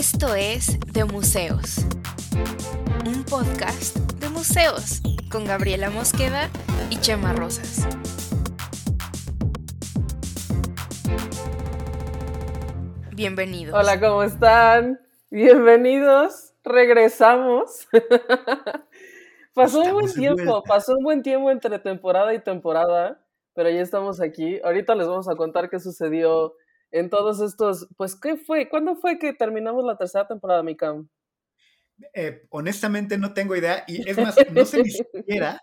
Esto es De Museos, un podcast de museos con Gabriela Mosqueda y Chema Rosas. Bienvenidos. Hola, ¿cómo están? Bienvenidos. Regresamos. pasó un buen tiempo, pasó un buen tiempo entre temporada y temporada, pero ya estamos aquí. Ahorita les vamos a contar qué sucedió en todos estos, pues, ¿qué fue? ¿Cuándo fue que terminamos la tercera temporada, Mikam? Eh, honestamente no tengo idea y es más, no sé ni siquiera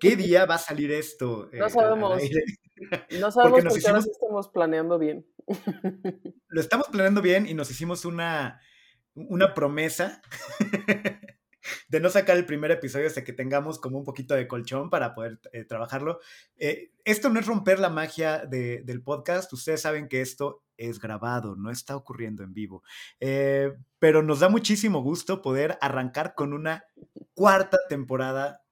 qué día va a salir esto. no eh, sabemos. No sabemos porque, ahora sí estamos planeando bien. Lo estamos planeando bien y nos hicimos una, una promesa de no sacar el primer episodio hasta que tengamos como un poquito de colchón para poder eh, trabajarlo. Eh, esto no es romper la magia del podcast. Ustedes saben que esto es grabado, no está ocurriendo en vivo. Eh, pero nos da muchísimo gusto poder arrancar con una cuarta temporada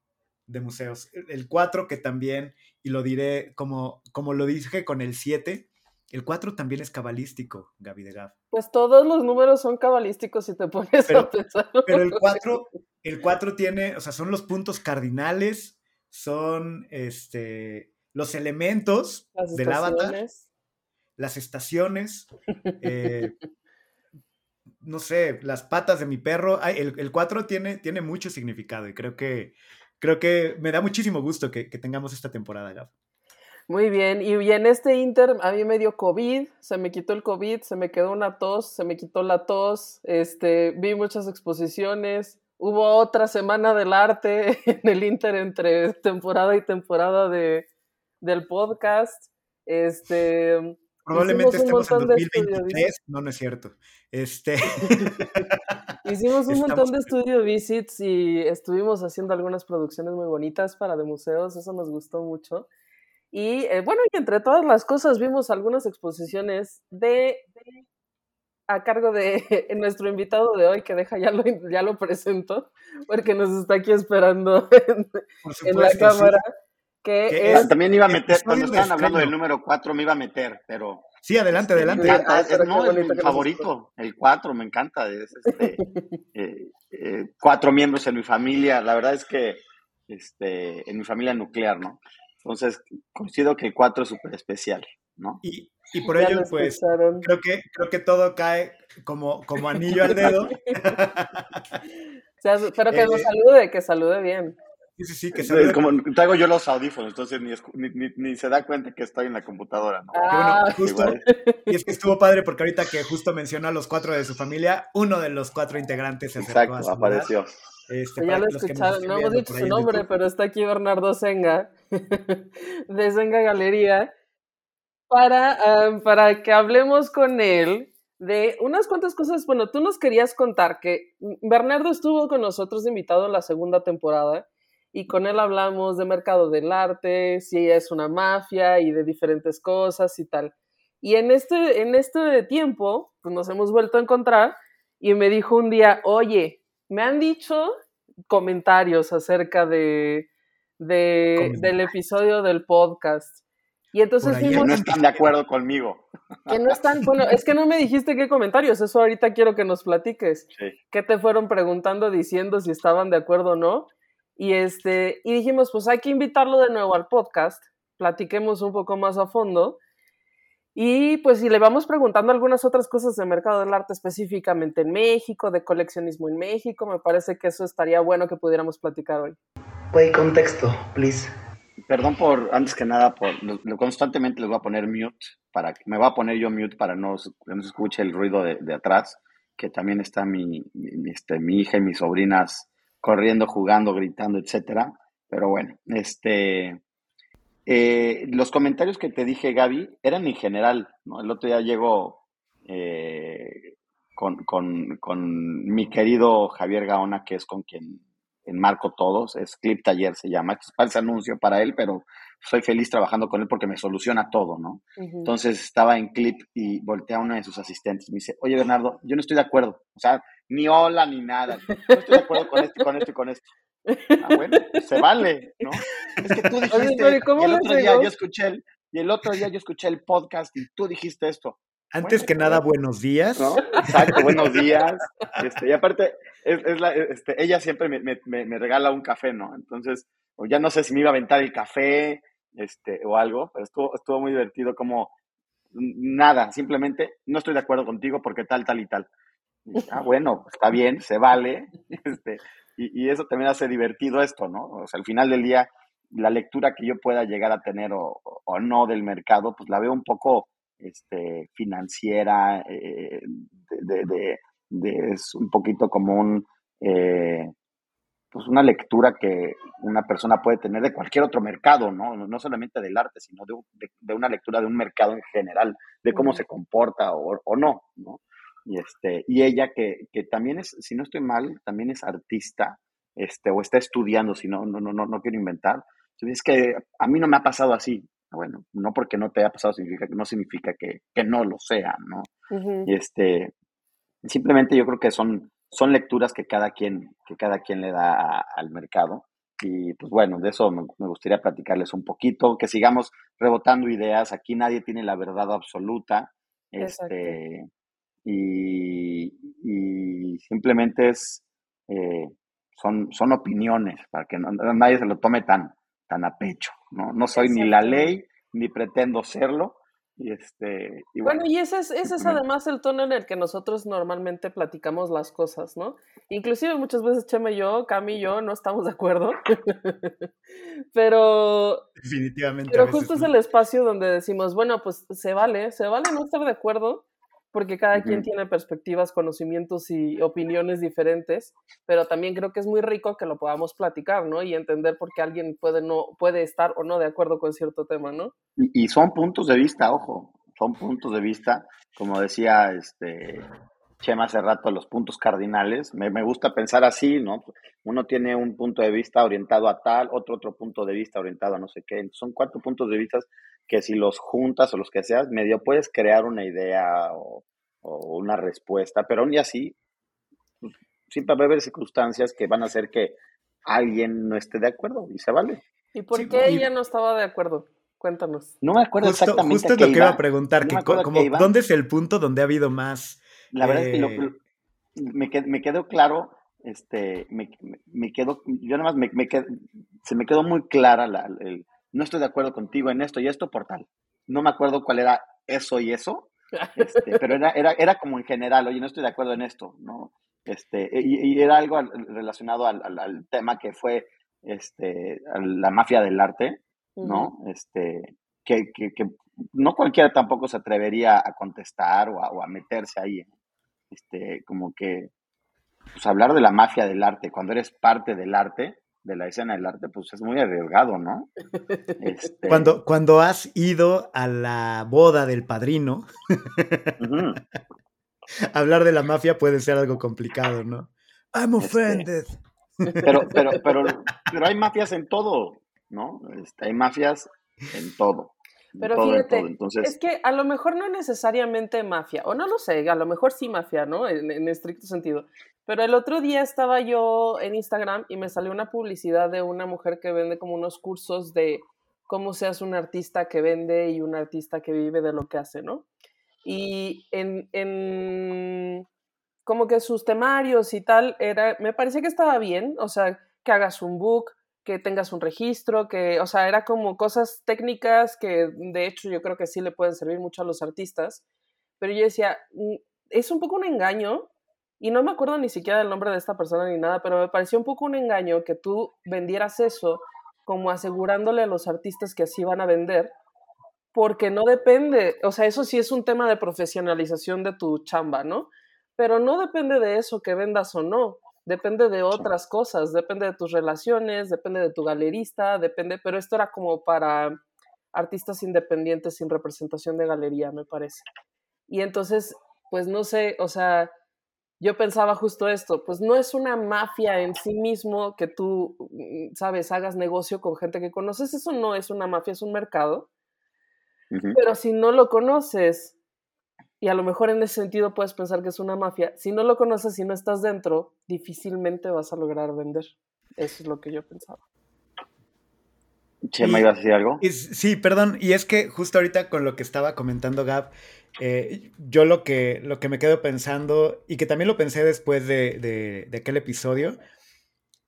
de museos. El 4 que también, y lo diré como, como lo dije con el 7, el 4 también es cabalístico, Gaby de Gav. Pues todos los números son cabalísticos si te pones a pensar. Pero el 4, el 4 tiene, o sea, son los puntos cardinales, son este, los elementos del avatar, las estaciones, eh, no sé, las patas de mi perro. el, 4 tiene, tiene mucho significado y creo que, creo que me da muchísimo gusto que, que tengamos esta temporada, Gav. Muy bien, y en este inter a mí me dio COVID, se me quitó el COVID, se me quedó una tos, se me quitó la tos, este, vi muchas exposiciones, hubo otra semana del arte en el inter entre temporada y temporada de, del podcast, este... Probablemente estemos en 2023, no, no es cierto. Este... hicimos un montón de estudio visits y estuvimos haciendo algunas producciones muy bonitas para de museos, eso nos gustó mucho. Y eh, bueno, y entre todas las cosas vimos algunas exposiciones de, a cargo de nuestro invitado de hoy, que deja ya lo, ya lo presento, porque nos está aquí esperando en, la cámara. Que es, También iba a meter, cuando estaban hablando del número 4 me iba a meter, pero... Sí, adelante, adelante. es, no, es mi favorito, el 4, me encanta. Es este, eh, eh, cuatro miembros en mi familia, la verdad es que este, en mi familia nuclear, ¿no? Entonces, coincido que el 4 es súper especial, ¿no? Y, y por ello, pues, creo que, creo que todo cae como, como anillo al dedo. o sea, espero que nos eh, salude, que salude bien. Sí, sí, sí, que salude. Como traigo yo los audífonos, entonces ni, ni, ni, se da cuenta que estoy en la computadora, ¿no? Ah, bueno, justo, y es que estuvo padre porque ahorita que justo mencionó a los cuatro de su familia, uno de los cuatro integrantes se acercó Exacto, apareció. Este, ya lo escucharon, no hemos dicho su nombre, pero está aquí Bernardo Senga, de Senga Galería, para, para que hablemos con él de unas cuantas cosas. Bueno, tú nos querías contar que Bernardo estuvo con nosotros invitado en la segunda temporada y con él hablamos de mercado del arte, si es una mafia y de diferentes cosas y tal. Y en este, en este tiempo, pues nos hemos vuelto a encontrar y me dijo un día, oye, me han dicho comentarios acerca de, del episodio del podcast. Y entonces que no están de acuerdo conmigo. Que no están, bueno, es que no me dijiste qué comentarios, eso ahorita quiero que nos platiques. ¿Qué te fueron preguntando, diciendo si estaban de acuerdo o no? Y este, y dijimos, pues hay que invitarlo de nuevo al podcast, platiquemos un poco más a fondo y pues si le vamos preguntando algunas otras cosas del mercado del arte específicamente en México, de coleccionismo en México, me parece que eso estaría bueno que pudiéramos platicar hoy. Puede contexto, please. Perdón por, antes que nada, por constantemente les voy a poner mute, para me voy a poner yo mute para no, que no se escuche el ruido de, de atrás, que también está mi, mi, este, mi hija y mis sobrinas corriendo, jugando, gritando, etcétera. Pero bueno, este, eh, los comentarios que te dije, Gaby, eran en general, ¿no? El otro día llegó eh, con, con, mi querido Javier Gaona, que es con quien enmarco todos, es Clip Taller se llama, es falso anuncio para él, pero soy feliz trabajando con él porque me soluciona todo, ¿no? Entonces estaba en Clip y voltea a uno de sus asistentes y me dice, oye Bernardo, yo no estoy de acuerdo, o sea, ni hola ni nada, no estoy de acuerdo con esto, con esto y con esto. Ah, bueno, se vale, ¿no? Es que tú dijiste, el otro día yo escuché el, y el otro día yo escuché el podcast y tú dijiste esto. Antes que nada, buenos días. Exacto, buenos días. Este, y aparte, es, la, este, ella siempre me, me, regala un café, ¿no? Entonces, ya no sé si me iba a aventar el café este, o algo, pero estuvo, estuvo muy divertido como nada, simplemente no estoy de acuerdo contigo porque tal, tal y tal. ah, bueno, está bien, se vale. Este, y, y, eso también hace divertido esto, ¿no? O sea, al final del día, la lectura que yo pueda llegar a tener o, o no del mercado, pues la veo un poco este, financiera, eh, de, de, es un poquito como un, eh, pues una lectura que una persona puede tener de cualquier otro mercado, ¿no? No solamente del arte, sino de, de, una lectura de un mercado en general, de cómo se comporta o, o, no, ¿no? Y, este, y ella que, que, también es, si no estoy mal, también es artista, este, o está estudiando, si no, no, no, no quiero inventar. Es que a mí no me ha pasado así, bueno, no porque no te haya pasado significa, no significa que, que no lo sea, ¿no? Y este, simplemente yo creo que son, son lecturas que cada quien, que cada quien le da al mercado. Y pues bueno, de eso me, gustaría platicarles un poquito, que sigamos rebotando ideas. Aquí nadie tiene la verdad absoluta. Este, y, y, simplemente es, eh, son, son opiniones, para que nadie se lo tome tan, tan a pecho, ¿no? No soy ni la ley, ni pretendo serlo. Y este, bueno, y ese es, ese es además el tono en el que nosotros normalmente platicamos las cosas, ¿no? Inclusive muchas veces Chema y yo, Cami y yo no estamos de acuerdo, pero... Definitivamente. Pero justo es el espacio donde decimos, bueno, pues se vale, se vale no estar de acuerdo, porque cada quien tiene perspectivas, conocimientos y opiniones diferentes, pero también creo que es muy rico que lo podamos platicar, ¿no? Y entender por qué alguien puede, no, puede estar o no de acuerdo con cierto tema, ¿no? Y, son puntos de vista, ojo, son puntos de vista, como decía este Chema hace rato, los puntos cardinales. Me, me gusta pensar así, ¿no? Uno tiene un punto de vista orientado a tal, otro otro punto de vista orientado a no sé qué. Son cuatro puntos de vista que si los juntas o los que seas, medio puedes crear una idea o, una respuesta, pero aún y así, siempre va a haber circunstancias que van a hacer que alguien no esté de acuerdo y se vale. ¿Y por qué ella no estaba de acuerdo? Cuéntanos. No me acuerdo exactamente. Justo es lo que iba a preguntar, que como, ¿dónde es el punto donde ha hado más? La verdad es que eh, me, me, quedó claro, este, me, me quedó, yo nada más me, se me quedó muy clara la, el, no estoy de acuerdo contigo en esto y esto por tal. No me acuerdo cuál era eso y eso, este, pero era, era, era como en general, oye, no estoy de acuerdo en esto, ¿no? Este, y, era algo relacionado al, al, tema que fue este, la mafia del arte, ¿no? Este, que, que, que, no cualquiera tampoco se atrevería a contestar o a, o a meterse ahí. Este, como que, pues hablar de la mafia del arte, cuando eres parte del arte, de la escena del arte, pues es muy arriesgado, ¿no? Este cuando, cuando has ido a la boda del padrino, hablar de la mafia puede ser algo complicado, ¿no? I'm este, offended. pero, pero, pero, pero hay mafias en todo, ¿no? Este, hay mafias en todo. Pero fíjate, es que a lo mejor no necesariamente mafia, o no lo sé, a lo mejor sí mafia, ¿no? En, estricto sentido. Pero el otro día estaba yo en Instagram y me salió una publicidad de una mujer que vende como unos cursos de cómo se hace un artista que vende y un artista que vive de lo que hace, ¿no? Y en, en como que sus temarios y tal, era, me parecía que estaba bien, o sea, que hagas un book, que tengas un registro, que, o sea, era como cosas técnicas que de hecho yo creo que sí le pueden servir mucho a los artistas, pero yo decía, mm, es un poco un engaño, y no me acuerdo ni siquiera del nombre de esta persona ni nada, pero me pareció un poco un engaño que tú vendieras eso como asegurándole a los artistas que así van a vender, porque no depende, o sea, eso sí es un tema de profesionalización de tu chamba, ¿no? Pero no depende de eso que vendas o no depende de otras cosas, depende de tus relaciones, depende de tu galerista, depende, pero esto era como para artistas independientes sin representación de galería, me parece. Y entonces, pues no sé, o sea, yo pensaba justo esto, pues no es una mafia en sí mismo que tú, mm, sabes, hagas negocio con gente que conoces, eso no es una mafia, es un mercado. Pero si no lo conoces y a lo mejor en ese sentido puedes pensar que es una mafia. Si no lo conoces y no estás dentro, difícilmente vas a lograr vender. Eso es lo que yo pensaba. Chema, ¿ibas a decir algo? sí, perdón, y es que justo ahorita con lo que estaba comentando Gab, eh, yo lo que, lo que me quedo pensando, y que también lo pensé después de, de, aquel episodio,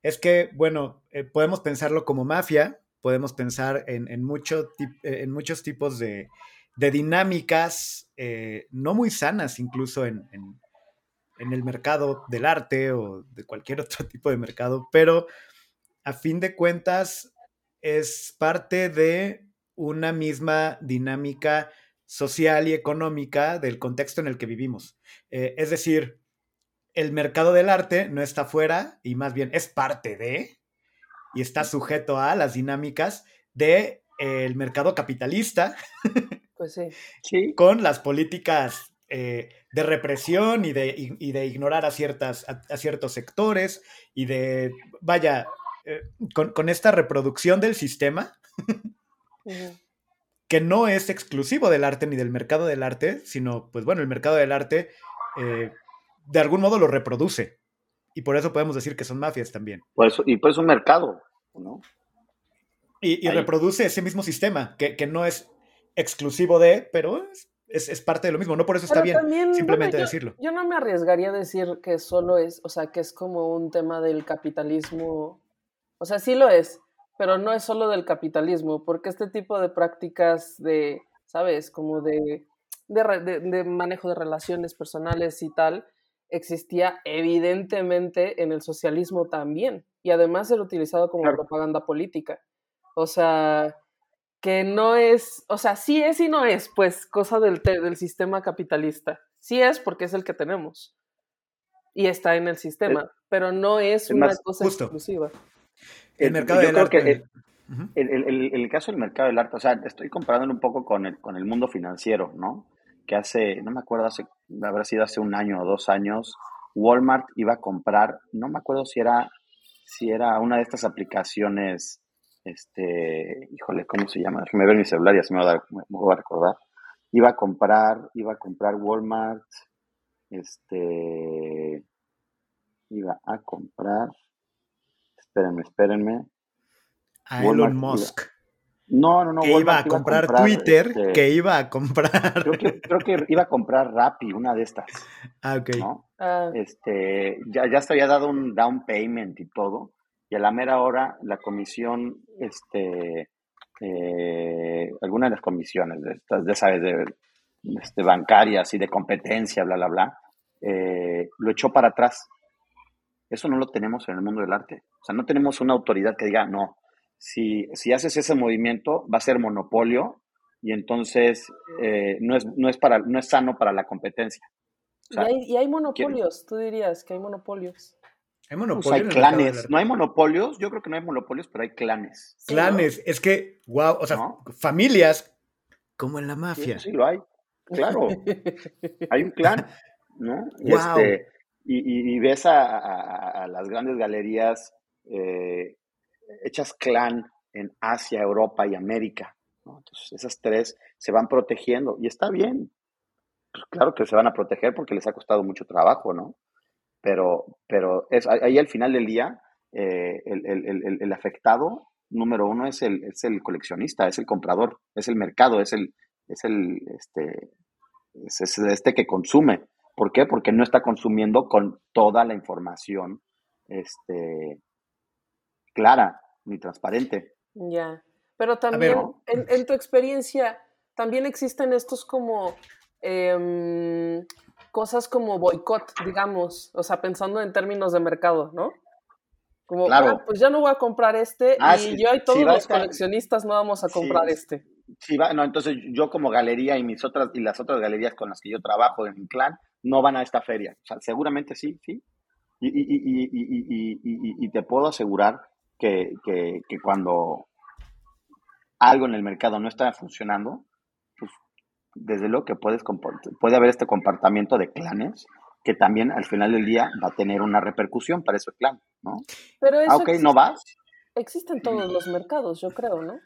es que, bueno, eh, podemos pensarlo como mafia, podemos pensar en, en, mucho, en muchos tipos de, de dinámicas eh, no muy sanas, incluso en, en, el mercado del arte o de cualquier otro tipo de mercado, pero a fin de cuentas es parte de una misma dinámica social y económica del contexto en el que vivimos. Eh, es decir, el mercado del arte no está fuera y más bien es parte de y está sujeto a las dinámicas de el mercado capitalista. Pues sí. sí. Con las políticas eh, de represión y de, de ignorar a, ciertas, a, ciertos sectores y de, vaya, eh, con, esta reproducción del sistema, que no es exclusivo del arte ni del mercado del arte, sino, pues bueno, el mercado del arte eh, de algún modo lo reproduce. Y por eso podemos decir que son mafias también. Por eso, y por eso un mercado, ¿no? Y, reproduce ese mismo sistema, que, no es exclusivo de, pero es, parte de lo mismo. No por eso está bien simplemente decirlo. Yo no me arriesgaría a decir que solo es, o sea, que es como un tema del capitalismo o sea, sí lo es, pero no es solo del capitalismo, porque este tipo de prácticas de, ¿sabes? Como de, de, manejo de relaciones personales y tal, existía evidentemente en el socialismo también. Y además era utilizado como propaganda política. O sea, que no es, o sea, sí es y no es, pues, cosa del, del sistema capitalista. Sí es porque es el que tenemos. Y está en el sistema, pero no es una cosa exclusiva. El mercado del arte. el, caso del mercado del arte, o sea, estoy comparándolo un poco con el, con el mundo financiero, ¿no? Que hace, no me acuerdo, hace, habrá sido hace un año o dos años, Walmart iba a comprar, no me acuerdo si era, si era una de estas aplicaciones, este, híjole, ¿cómo se llama? Déjame ver mi celular y así me voy a, me voy a recordar. Iba a comprar, iba a comprar Walmart, este, iba a comprar, espérenme, espérenme. A Elon Musk. No, no, no. Que iba a comprar, Twitter, este, que iba a comprar. Creo que, iba a comprar Rappi, una de estas. Ah, ok. Ah. Este, ya, ya se había dado un down payment y todo. Y a la mera hora, la comisión, este, eh, alguna de las comisiones de estas, de, ¿sabes? de este, bancarias y de competencia, bla, bla, bla, eh, lo echó para atrás. Eso no lo tenemos en el mundo del arte. O sea, no tenemos una autoridad que diga, no, si, si haces ese movimiento va a ser monopolio y entonces eh, no, es, no, es para, no es sano para la competencia. y, hay, monopolios, tú dirías que hay monopolios. Hay pues monopolios. hay clanes. No hay monopolios, yo creo que no hay monopolios, pero hay clanes. clanes, es que, wow, o sea, familias como en la mafia. Sí, lo hay. Claro. hay un clan, ¿no? Y este, y, ves a, las grandes galerías eh, hechas clan en Asia, Europa y América. Entonces, esas tres se van protegiendo y está bien. Pues claro que se van a proteger porque les ha costado mucho trabajo, ¿no? Pero, pero es, ahí al final del día, eh, el, afectado número uno es el, es el coleccionista, es el comprador, es el mercado, es el, es el este, es este que consume. ¿Por qué? Porque no está consumiendo con toda la información este, clara ni transparente. Ya, pero también en, tu experiencia, también existen estos como em, cosas como boicot, digamos, o sea, pensando en términos de mercado, ¿no? Como, claro. Ah, pues ya no voy a comprar este ah, y yo y todos los coleccionistas no vamos a comprar este. Sí, va, no, entonces yo como galería y mis otras y las otras galerías con las que yo trabajo en mi clan no van a esta feria. O sea, seguramente sí, sí. Y, y, y, y te puedo asegurar que, que, que, cuando algo en el mercado no está funcionando, desde luego que puedes puede haber este comportamiento de clanes que también al final del día va a tener una repercusión para ese clan, ¿no? Pero eso ah, ok, ¿no vas? Existen todos los mercados, yo creo, ¿no?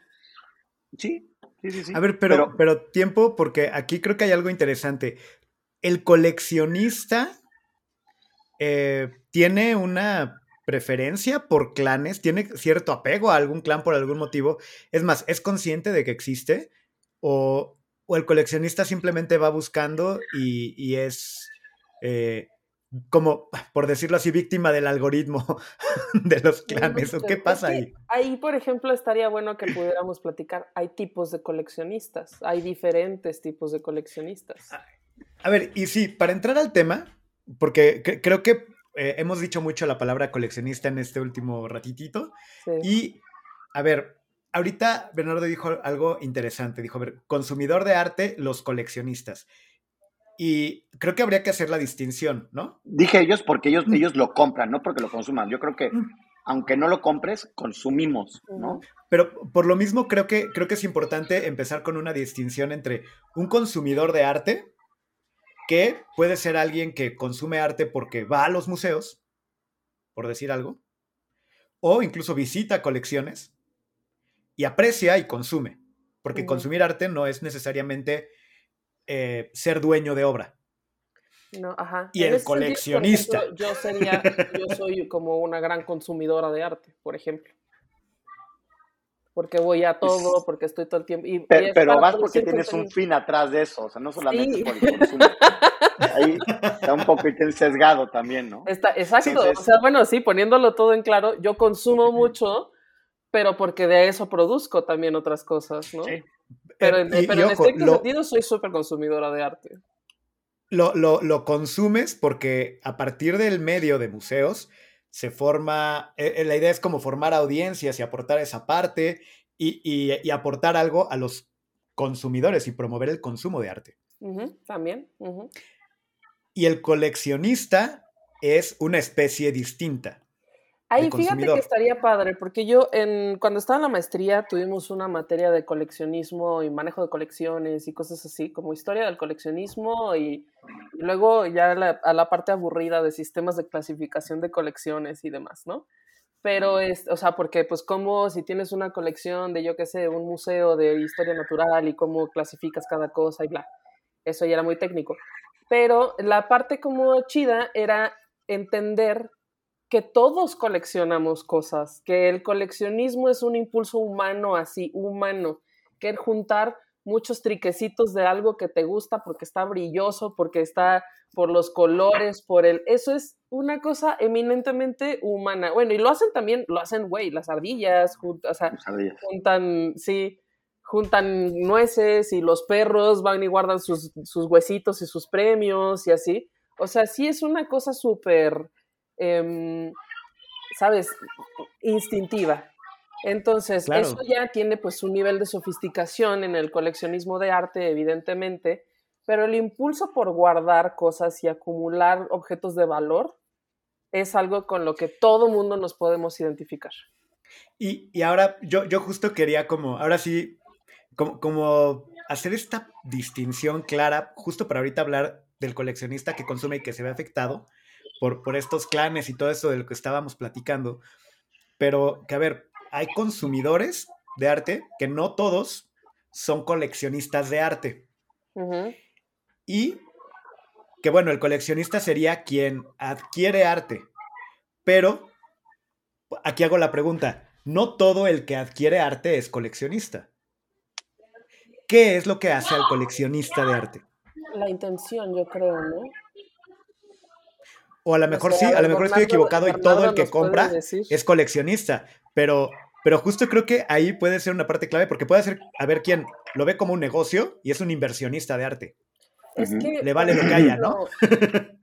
Sí, sí, sí. sí. A ver, pero, pero tiempo, porque aquí creo que hay algo interesante el coleccionista eh, tiene una preferencia por clanes, tiene cierto apego a algún clan por algún motivo. Es más, es consciente de que existe o, el coleccionista simplemente va buscando y, es eh, como, por decirlo así, víctima del algoritmo de los clanes. ¿O qué pasa ahí? Ahí, por ejemplo, estaría bueno que pudiéramos platicar. Hay tipos de coleccionistas, hay diferentes tipos de coleccionistas. A ver, y sí, para entrar al tema, porque creo que eh, hemos dicho mucho la palabra coleccionista en este último ratitito. Y, a ver, ahorita Bernardo dijo algo interesante. Dijo, a ver, consumidor de arte, los coleccionistas. Y creo que habría que hacer la distinción, ¿no? Dije ellos porque ellos, mm. ellos lo compran, no porque lo consuman. Yo creo que mm. aunque no lo compres, consumimos, ¿no? Pero por lo mismo creo que, creo que es importante empezar con una distinción entre un consumidor de arte que puede ser alguien que consume arte porque va a los museos, por decir algo, o incluso visita colecciones y aprecia y consume, porque consumir arte no es necesariamente eh, ser dueño de obra. No, ajá. Y el coleccionista. yo sería, yo soy como una gran consumidora de arte, por ejemplo porque voy a todo, porque estoy todo el tiempo. Y, pero, vas porque tienes un fin atrás de eso, o sea, no solamente por el consumo. Ahí está un poco sesgado también, ¿no? Está, exacto, o sea, bueno, sí, poniéndolo todo en claro, yo consumo mucho, pero porque de eso produzco también otras cosas, ¿no? Sí. Pero, en, pero en este sentido soy súper consumidora de arte. Lo, lo, lo consumes porque a partir del medio de museos, se forma, eh, eh, la idea es como formar audiencias y aportar esa parte y, aportar algo a los consumidores y promover el consumo de arte. también. Y el coleccionista es una especie distinta. Ahí fíjate que estaría padre, porque yo en, cuando estaba en la maestría tuvimos una materia de coleccionismo y manejo de colecciones y cosas así, como historia del coleccionismo y, luego ya a la parte aburrida de sistemas de clasificación de colecciones y demás, ¿no? Pero es, o sea, porque pues como si tienes una colección de, yo qué sé, un museo de historia natural y cómo clasificas cada cosa y bla, eso ya era muy técnico. Pero la parte como chida era entender que todos coleccionamos cosas, que el coleccionismo es un impulso humano así, humano, que el juntar muchos triquecitos de algo que te gusta porque está brilloso, porque está por los colores, por el... Eso es una cosa eminentemente humana. Bueno, y lo hacen también, lo hacen, güey, las ardillas, o sea, juntan, sí, juntan nueces y los perros van y guardan sus, sus huesitos y sus premios y así. O sea, sí es una cosa súper Em, ¿sabes? Instintiva. Entonces, eso ya tiene pues un nivel de sofisticación en el coleccionismo de arte, evidentemente, pero el impulso por guardar cosas y acumular objetos de valor es algo con lo que todo mundo nos podemos identificar. Y, ahora yo, yo justo quería como, ahora sí, como, como hacer esta distinción clara, justo para ahorita hablar del coleccionista que consume y que se ve afectado, por, estos clanes y todo eso de lo que estábamos platicando. Pero que, a ver, hay consumidores de arte que no todos son coleccionistas de arte. Y que, bueno, el coleccionista sería quien adquiere arte. Pero, aquí hago la pregunta, no todo el que adquiere arte es coleccionista. ¿Qué es lo que hace al coleccionista de arte? La intención, yo creo, ¿no? O a lo mejor sí, a lo mejor estoy equivocado y todo el que compra es coleccionista, pero, pero justo creo que ahí puede ser una parte clave porque puede ser, a ver quién lo ve como un negocio y es un inversionista de arte. Es que, Le vale lo que haya, ¿no?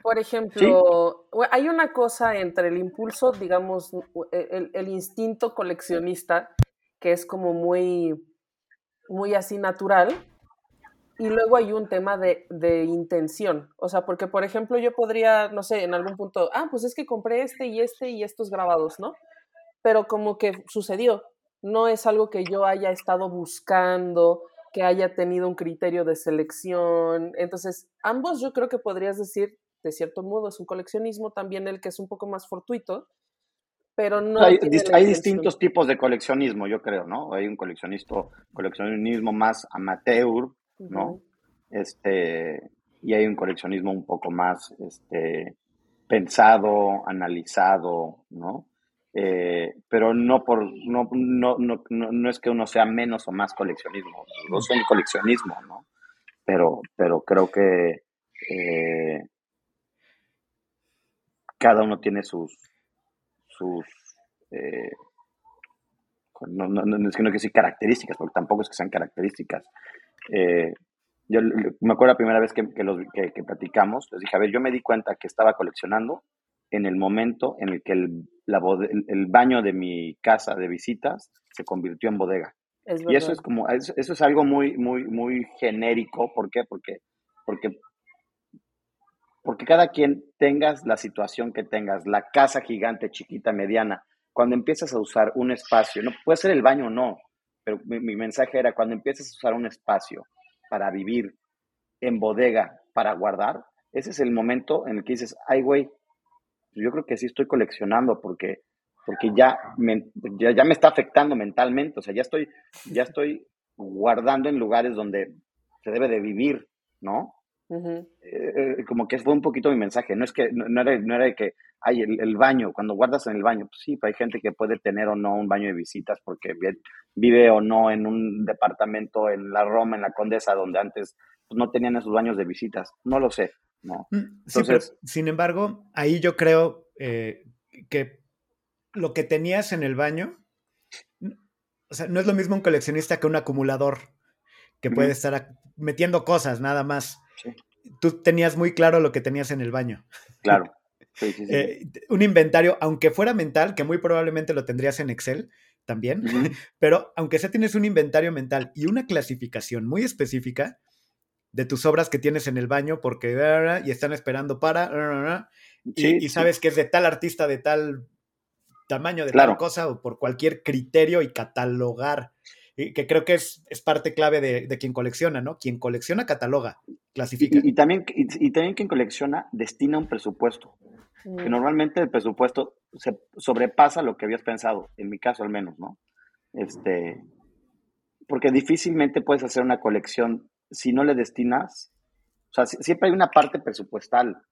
Por ejemplo, hay una cosa entre el impulso, digamos, el, el, instinto coleccionista, que es como muy, muy así natural, y luego hay un tema de, de, intención. O sea, porque, por ejemplo, yo podría, no sé, en algún punto, ah, pues es que compré este y este y estos grabados, ¿no? Pero como que sucedió. No es algo que yo haya estado buscando, que haya tenido un criterio de selección. Entonces, ambos yo creo que podrías decir, de cierto modo, es un coleccionismo también el que es un poco más fortuito, pero no. Hay, hay distintos tipos de coleccionismo, yo creo, ¿no? Hay un coleccionismo, coleccionismo más amateur, ¿no? Este, y hay un coleccionismo un poco más este, pensado, analizado, ¿no? eh, pero no por no, no, no, no, es que uno sea menos o más coleccionismo, no son coleccionismo, ¿no? Pero, pero creo que eh, cada uno tiene sus sus eh, no, no, es que no quiero decir características, porque tampoco es que sean características. Yo me acuerdo la primera vez que, que, los, que, que platicamos, les dije, a ver, yo me di cuenta que estaba coleccionando en el momento en el que el, el, baño de mi casa de visitas se convirtió en bodega. y eso es como, eso, es algo muy, muy, muy genérico. ¿Por qué? Porque, porque, porque cada quien tengas la situación que tengas, la casa gigante, chiquita, mediana, cuando empiezas a usar un espacio, no puede ser el baño o no, pero mi, mi mensaje era cuando empiezas a usar un espacio para vivir en bodega, para guardar, ese es el momento en el que dices, ay, güey, yo creo que sí estoy coleccionando porque, porque ya, me, ya, me está afectando mentalmente, o sea, ya estoy, ya estoy guardando en lugares donde se debe de vivir, ¿no? Eh, eh, como que fue un poquito mi mensaje, no es que, no, era, no era de que, hay el, baño, cuando guardas en el baño, pues sí, hay gente que puede tener o no un baño de visitas porque vive o no en un departamento en la Roma, en la Condesa, donde antes pues, no tenían esos baños de visitas, no lo sé, ¿no? Mm, Entonces, sin embargo, ahí yo creo eh, que lo que tenías en el baño, o sea, no es lo mismo un coleccionista que un acumulador que puede estar metiendo cosas nada más. Tú tenías muy claro lo que tenías en el baño. Claro. Eh, un inventario, aunque fuera mental, que muy probablemente lo tendrías en Excel también, pero aunque sea tienes un inventario mental y una clasificación muy específica, de tus obras que tienes en el baño porque y están esperando para y, sabes que es de tal artista de tal tamaño de tal cosa o por cualquier criterio y catalogar que creo que es, es parte clave de, quien colecciona, ¿no? Quien colecciona cataloga, clasifica. Y, también, y, también quien colecciona destina un presupuesto. Que mm. normalmente el presupuesto se sobrepasa lo que habías pensado, en mi caso al menos, ¿no? Este, porque difícilmente puedes hacer una colección si no le destinas, o sea, siempre hay una parte presupuestal.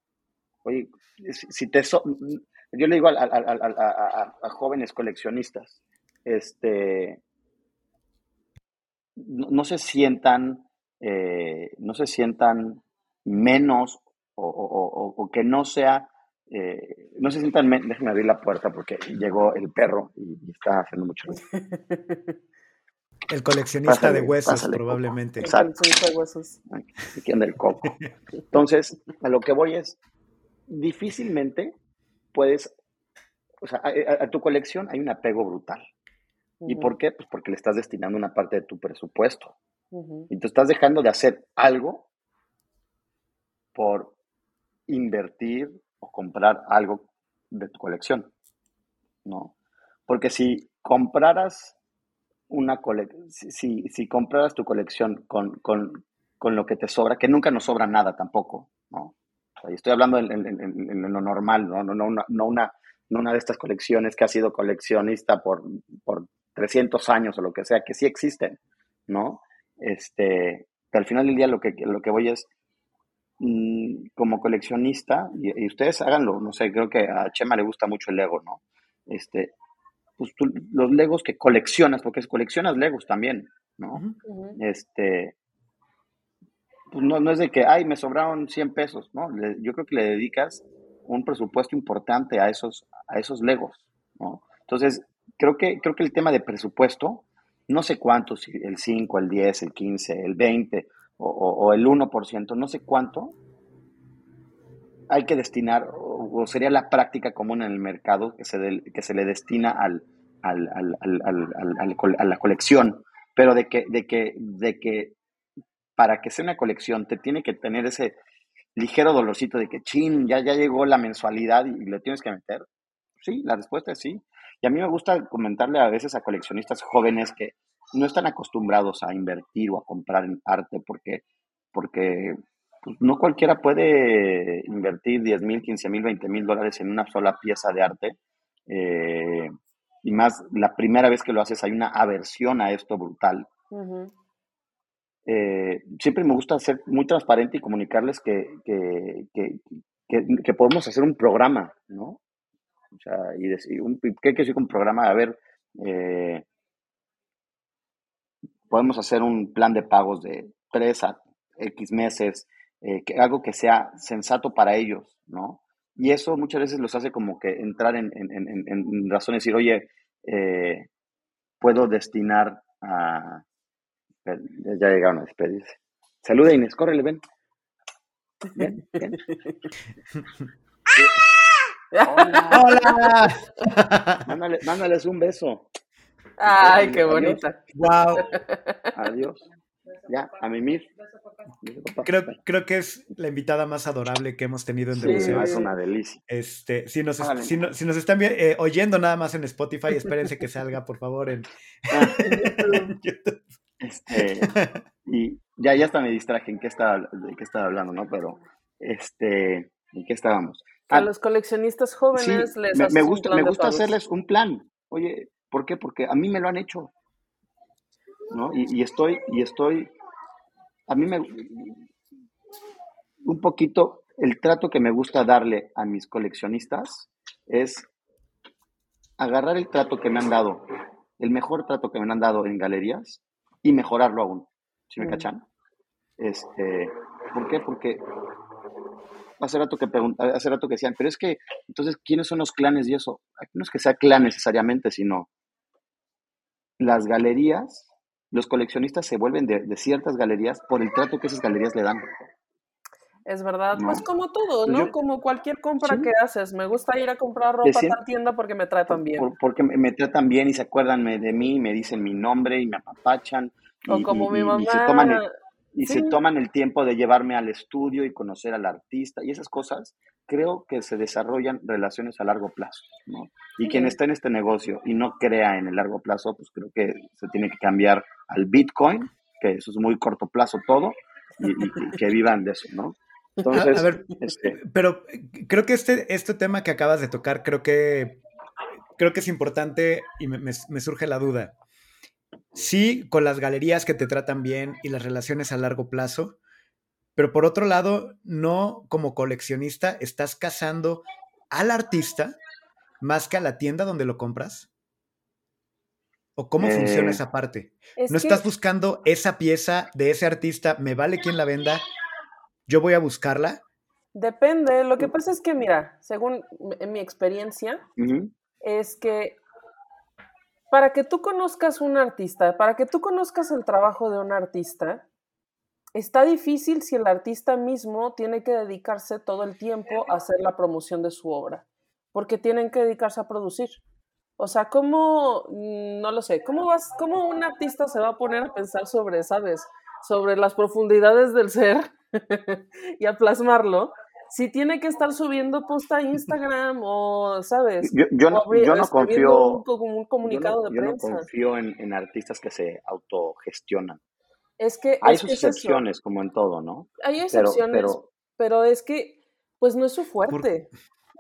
Oye, si te yo le digo a, jóvenes coleccionistas, este, no, se sientan, eh, no se sientan menos o, que no sea, eh, no se sientan, déjenme abrir la puerta porque llegó el perro y, y está haciendo mucho ruido. El coleccionista de huesos, probablemente. Exacto. El huesos. Aquí anda el coco. Entonces, a lo que voy es, difícilmente puedes, o sea, a, tu colección hay un apego brutal. ¿Y por qué? Pues porque le estás destinando una parte de tu presupuesto. Y tú estás dejando de hacer algo por invertir o comprar algo de tu colección. ¿No? Porque si compraras una colección, si, si, compraras tu colección con, con, con, lo que te sobra, que nunca nos sobra nada tampoco, ¿no? estoy hablando en, en, lo normal, ¿no? No, no, una, no, una, no una de estas colecciones que ha sido coleccionista por, por 300 años o lo que sea, que sí existen, ¿no? Este, al final del día lo que, lo que voy es, mm, como coleccionista, y, y, ustedes háganlo, no sé, creo que a Chema le gusta mucho el Lego, ¿no? Este, pues los Legos que coleccionas, porque coleccionas Legos también, ¿no? Este, pues no, no, es de que, ay, me sobraron 100 pesos, ¿no? yo creo que le dedicas un presupuesto importante a esos, a esos Legos, ¿no? Entonces, creo que, creo que el tema de presupuesto, no sé cuánto, si el 5, el 10, el 15, el 20 o, o el 1%, no sé cuánto, hay que destinar, o, sería la práctica común en el mercado que se, que se le destina al, al, a la colección, pero de que, de, que, de que para que sea una colección te tiene que tener ese ligero dolorcito de que, chin, ya, ya llegó la mensualidad y, le tienes que meter. Sí, la respuesta es sí. Y a mí me gusta comentarle a veces a coleccionistas jóvenes que no están acostumbrados a invertir o a comprar en arte porque, porque pues, no cualquiera puede invertir 10 mil, 15 mil, 20 mil dólares en una sola pieza de arte. Eh, y más, la primera vez que lo haces hay una aversión a esto brutal. Eh, siempre me gusta ser muy transparente y comunicarles que, que, que, que, podemos hacer un programa, ¿no? Sea, y, decir, un, ¿qué que decir un programa? A ver, eh, podemos hacer un plan de pagos de tres a X meses, eh, que, algo que sea sensato para ellos, ¿no? Y eso muchas veces los hace como que entrar en, en, en, en razones, decir, oye, eh, puedo destinar a... Ya llegaron a despedirse. Saluda Inés, córrele, ven. Ven, ven. ¡Hola! Mándale, mándales un beso. Ay, qué bonita. Wow. Adiós. Ya, a mimir. Creo, creo que es la invitada más adorable que hemos tenido en sí, Es una delicia. Este, si, nos, si, no, si nos están eh, oyendo nada más en Spotify, espérense que salga, por favor, en, YouTube. Este, y ya, ya hasta me distraje en qué estaba, de qué estaba hablando, ¿no? Pero, este, ¿en qué estábamos? A los coleccionistas jóvenes les me, me gusta, me gusta hacerles un plan. Oye, ¿por qué? Porque a mí me lo han hecho. ¿no? Y, y, estoy, y estoy, a mí me, un poquito, el trato que me gusta darle a mis coleccionistas es agarrar el trato que me han dado, el mejor trato que me han dado en galerías y mejorarlo aún. ¿Sí me cachan? Este, ¿Por qué? Porque hace rato que hace rato que decían, pero es que, entonces, ¿quiénes son los clanes y eso? No es que sea clan necesariamente, sino las galerías, los coleccionistas se vuelven de, ciertas galerías por el trato que esas galerías le dan. Es verdad, pues como todo, pues ¿no? como cualquier compra que haces. Me gusta ir a comprar ropa a la tienda porque me tratan bien. porque me, tratan bien y se acuerdan de mí, me dicen mi nombre y me apapachan. O como mi mamá. Y se toman el tiempo de llevarme al estudio y conocer al artista y esas cosas, creo que se desarrollan relaciones a largo plazo, ¿no? Y quien está en este negocio y no crea en el largo plazo, pues creo que se tiene que cambiar al Bitcoin, que eso es muy corto plazo todo, y, que vivan de eso, ¿no? Entonces, a ver, este pero creo que este, este tema que acabas de tocar, creo que, creo que es importante y me surge la duda. Sí, con las galerías que te tratan bien y las relaciones a largo plazo, pero por otro lado, no como coleccionista estás cazando al artista más que a la tienda donde lo compras. ¿O cómo funciona eh, esa parte? no estás buscando esa pieza de ese artista, me vale quien la venda, yo voy a buscarla. Depende, lo que pasa es que, mira, según mi experiencia, es que para que tú conozcas un artista, para que tú conozcas el trabajo de un artista, está difícil si el artista mismo tiene que dedicarse todo el tiempo a hacer la promoción de su obra, porque tienen que dedicarse a producir. O sea, ¿cómo, mm, no lo sé, cómo, vas, cómo un artista se va a poner a pensar sobre, sabes, sobre las profundidades del ser y a plasmarlo si tiene que estar subiendo post a Instagram o, ¿sabes? Yo, no, confío. Un, comunicado de prensa. Yo no confío en, artistas que se autogestionan. Es que. Hay sus excepciones, como en todo, ¿no? Hay excepciones, pero, es que, pues no es su fuerte.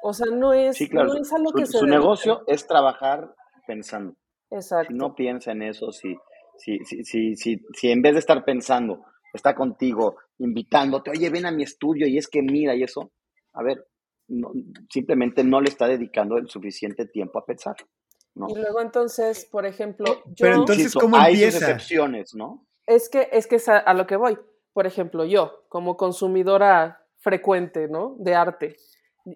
O sea, no es, no es algo que su, Su negocio es trabajar pensando. Exacto. Si no piensa en eso, si, si, si, si, si, si en vez de estar pensando, está contigo, invitándote, oye, ven a mi estudio y es que mira y eso, a ver, simplemente no le está dedicando el suficiente tiempo a pensar. ¿no? Y luego entonces, por ejemplo, yo, Pero entonces, ¿cómo hay excepciones, ¿no? Es que es, que es a, lo que voy. Por ejemplo, yo, como consumidora frecuente, ¿no? De arte.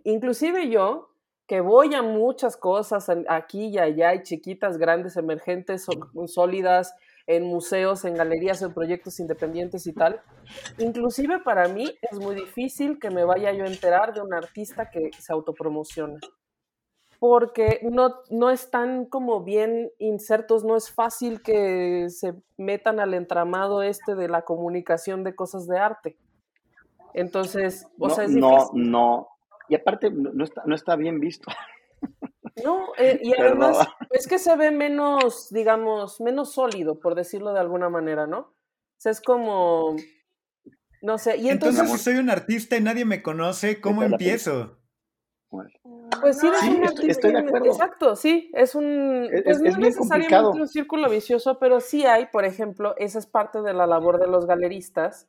Inclusive yo, que voy a muchas cosas aquí y allá, hay chiquitas, grandes, emergentes, sólidas, en museos, en galerías, en proyectos independientes y tal. Inclusive para mí es muy difícil que me vaya yo a enterar de un artista que se autopromociona. Porque no, no están como bien insertos, no es fácil que se metan al entramado este de la comunicación de cosas de arte. Entonces, o no, sea, es No, no. Y aparte, no está, no está bien visto. No, eh, y además es que se ve menos, digamos, menos sólido, por decirlo de alguna manera, ¿no? O sea, es como, no sé. Y entonces, entonces si soy un artista y nadie me conoce, ¿cómo empiezo? Pues sí, es un estoy, de acuerdo. Exacto, sí, es un, pues no necesariamente un círculo vicioso, pero sí hay, por ejemplo, esa es parte de la labor de los galeristas,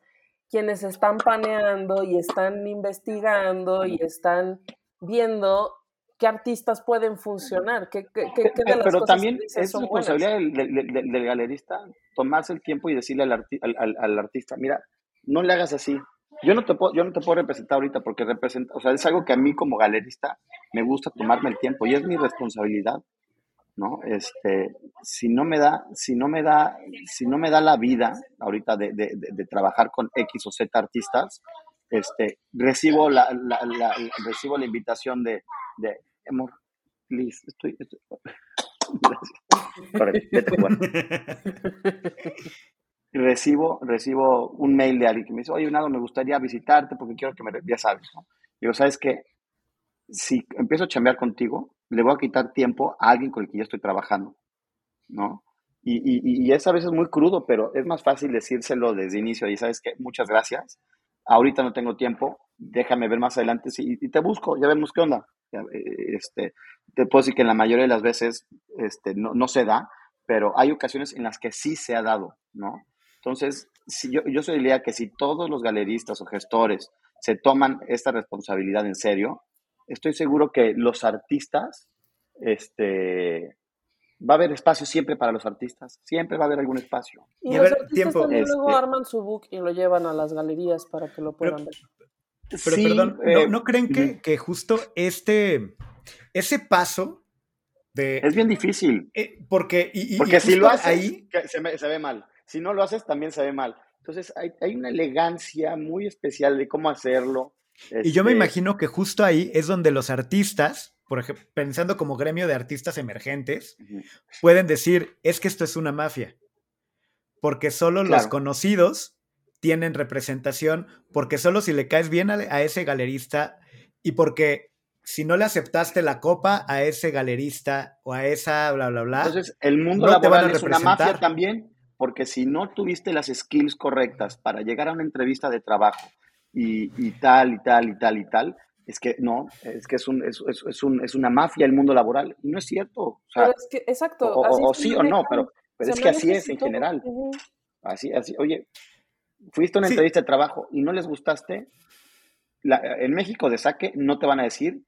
quienes están paneando y están investigando y están viendo qué artistas pueden funcionar, qué, qué, qué, de las Pero también es responsabilidad del, del, galerista tomarse el tiempo y decirle al, al, al, artista, mira, no le hagas así. Yo no, te puedo, yo no te puedo representar ahorita porque representa, o sea, es algo que a mí como galerista me gusta tomarme el tiempo y es mi responsabilidad, ¿no? Este, si no me da, si no me da, si no me da la vida ahorita de, de, de trabajar con X o Z artistas, este, recibo la, la, recibo la invitación de, de amor, please, estoy, recibo, recibo un mail de alguien que me dice, oye, Nado, me gustaría visitarte porque quiero que me, ya sabes, ¿no? Digo, ¿sabes qué? Si empiezo a chambear contigo, le voy a quitar tiempo a alguien con el que yo estoy trabajando, ¿no? Y, y, y es a veces muy crudo, pero es más fácil decírselo desde inicio y sabes qué, muchas gracias, ahorita no tengo tiempo, déjame ver más adelante y, te busco, ya vemos qué onda. Eh, este, te puedo decir que en la mayoría de las veces este, no, no se da, pero hay ocasiones en las que sí se ha dado, ¿no? Entonces, si yo, yo soy idea que si todos los galeristas o gestores se toman esta responsabilidad en serio, estoy seguro que los artistas este, va a haber espacio siempre para los artistas, siempre va a haber algún espacio. Y, los artistas tiempo. también luego este arman su book y lo llevan a las galerías para que lo puedan ver. Pero perdón, eh, ¿no, creen que, que, justo este, ese paso de... Es bien difícil. Eh, porque y, porque si lo haces, ahí, se, se, ve mal. Si no lo haces, también se ve mal. Entonces hay, hay una elegancia muy especial de cómo hacerlo. Y yo me este imagino que justo ahí es donde los artistas por ejemplo, pensando como gremio de artistas emergentes, pueden decir, es que esto es una mafia, porque solo los conocidos tienen representación, porque solo si le caes bien a, ese galerista y porque si no le aceptaste la copa a ese galerista o a esa bla, bla, bla. Entonces, el mundo laboral es una mafia también, porque si no tuviste las skills correctas para llegar a una entrevista de trabajo y, y tal, y tal, y tal, y tal, es que no, es que es, un, es, es, un, es una mafia el mundo laboral. Y no es cierto. O sea, es que, exacto. O, sí o no, pero, pero es que así es en general. Así, así. Oye, fuiste a una entrevista de trabajo y no les gustaste. La, en México de saque no te van a decir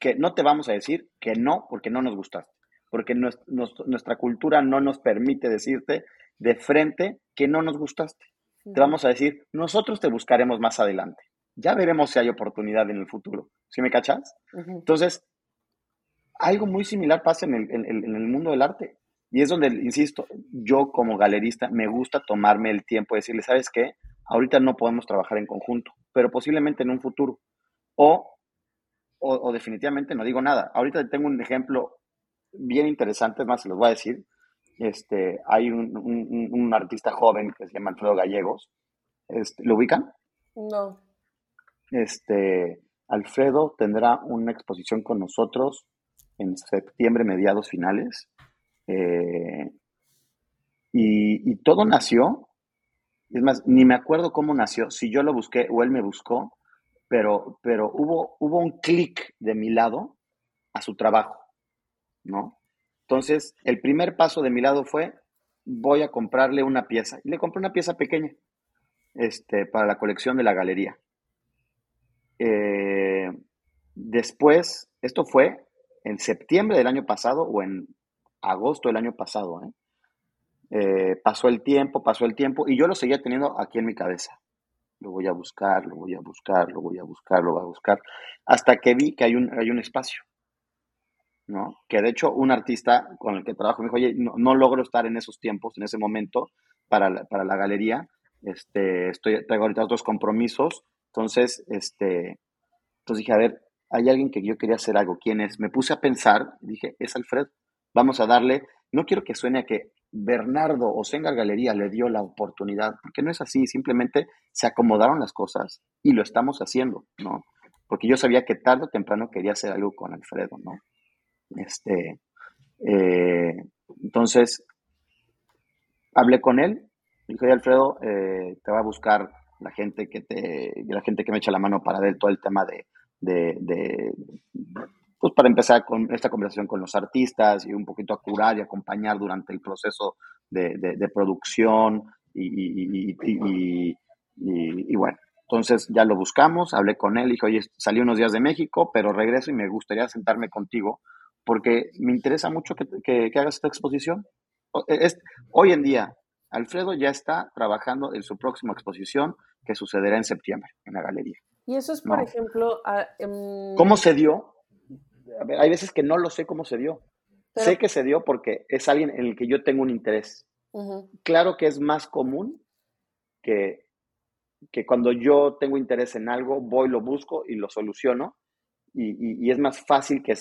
que no te vamos a decir que no porque no nos gustaste. Porque nuestra cultura no nos permite decirte de frente que no nos gustaste. Te vamos a decir, nosotros te buscaremos más adelante ya veremos si hay oportunidad en el futuro. ¿Sí me cachas? Entonces, algo muy similar pasa en el, en, el, mundo del arte. Y es donde, insisto, yo como galerista me gusta tomarme el tiempo de decirle, ¿sabes qué? Ahorita no podemos trabajar en conjunto, pero posiblemente en un futuro. O, o, definitivamente no digo nada. Ahorita tengo un ejemplo bien interesante, es más, se los voy a decir. Este, hay un, un, artista joven que se llama Alfredo Gallegos. Este, ¿Lo ubican? No. Este, Alfredo tendrá una exposición con nosotros en septiembre, mediados finales. Eh, y, todo nació, es más, ni me acuerdo cómo nació, si yo lo busqué o él me buscó, pero, pero hubo, hubo un clic de mi lado a su trabajo, ¿no? Entonces, el primer paso de mi lado fue, voy a comprarle una pieza. Y le compré una pieza pequeña este, para la colección de la galería. Eh, después, esto fue en septiembre del año pasado o en agosto del año pasado. ¿eh? Eh, pasó el tiempo, pasó el tiempo y yo lo seguía teniendo aquí en mi cabeza. Lo voy a buscar, lo voy a buscar, lo voy a buscar, lo voy a buscar, hasta que vi que hay un, hay un espacio. ¿No? Que de hecho un artista con el que trabajo me dijo, oye, no, logro estar en esos tiempos, en ese momento, para la, para la galería. Este, estoy, traigo ahorita otros compromisos, entonces, este, entonces dije, a ver, hay alguien que yo quería hacer algo. ¿Quién es? Me puse a pensar, dije, es Alfred. Vamos a darle, no quiero que suene a que Bernardo o Sengar Galería le dio la oportunidad, porque no es así, simplemente se acomodaron las cosas y lo estamos haciendo, ¿no? Porque yo sabía que tarde o temprano quería hacer algo con Alfredo, ¿no? Este, eh, entonces, hablé con él, dije, Alfredo, eh, te va a buscar la gente que te, la gente que me echa la mano para ver todo el tema de, de, pues para empezar con esta conversación con los artistas y un poquito a curar y acompañar durante el proceso de, producción y, y, bueno, Entonces ya lo buscamos, hablé con él, dijo, oye, salí unos días de México, pero regreso y me gustaría sentarme contigo porque me interesa mucho que, que, hagas esta exposición. E, es, hoy en día, Alfredo ya está trabajando en su próxima exposición que sucederá en septiembre en la galería. Y eso es, por ejemplo... Em, ¿Cómo se dio? hay veces que no lo sé cómo se dio. Sé que se dio porque es alguien en el que yo tengo un interés. Claro que es más común que, que cuando yo tengo interés en algo, voy, lo busco y lo soluciono. Y, es más fácil que,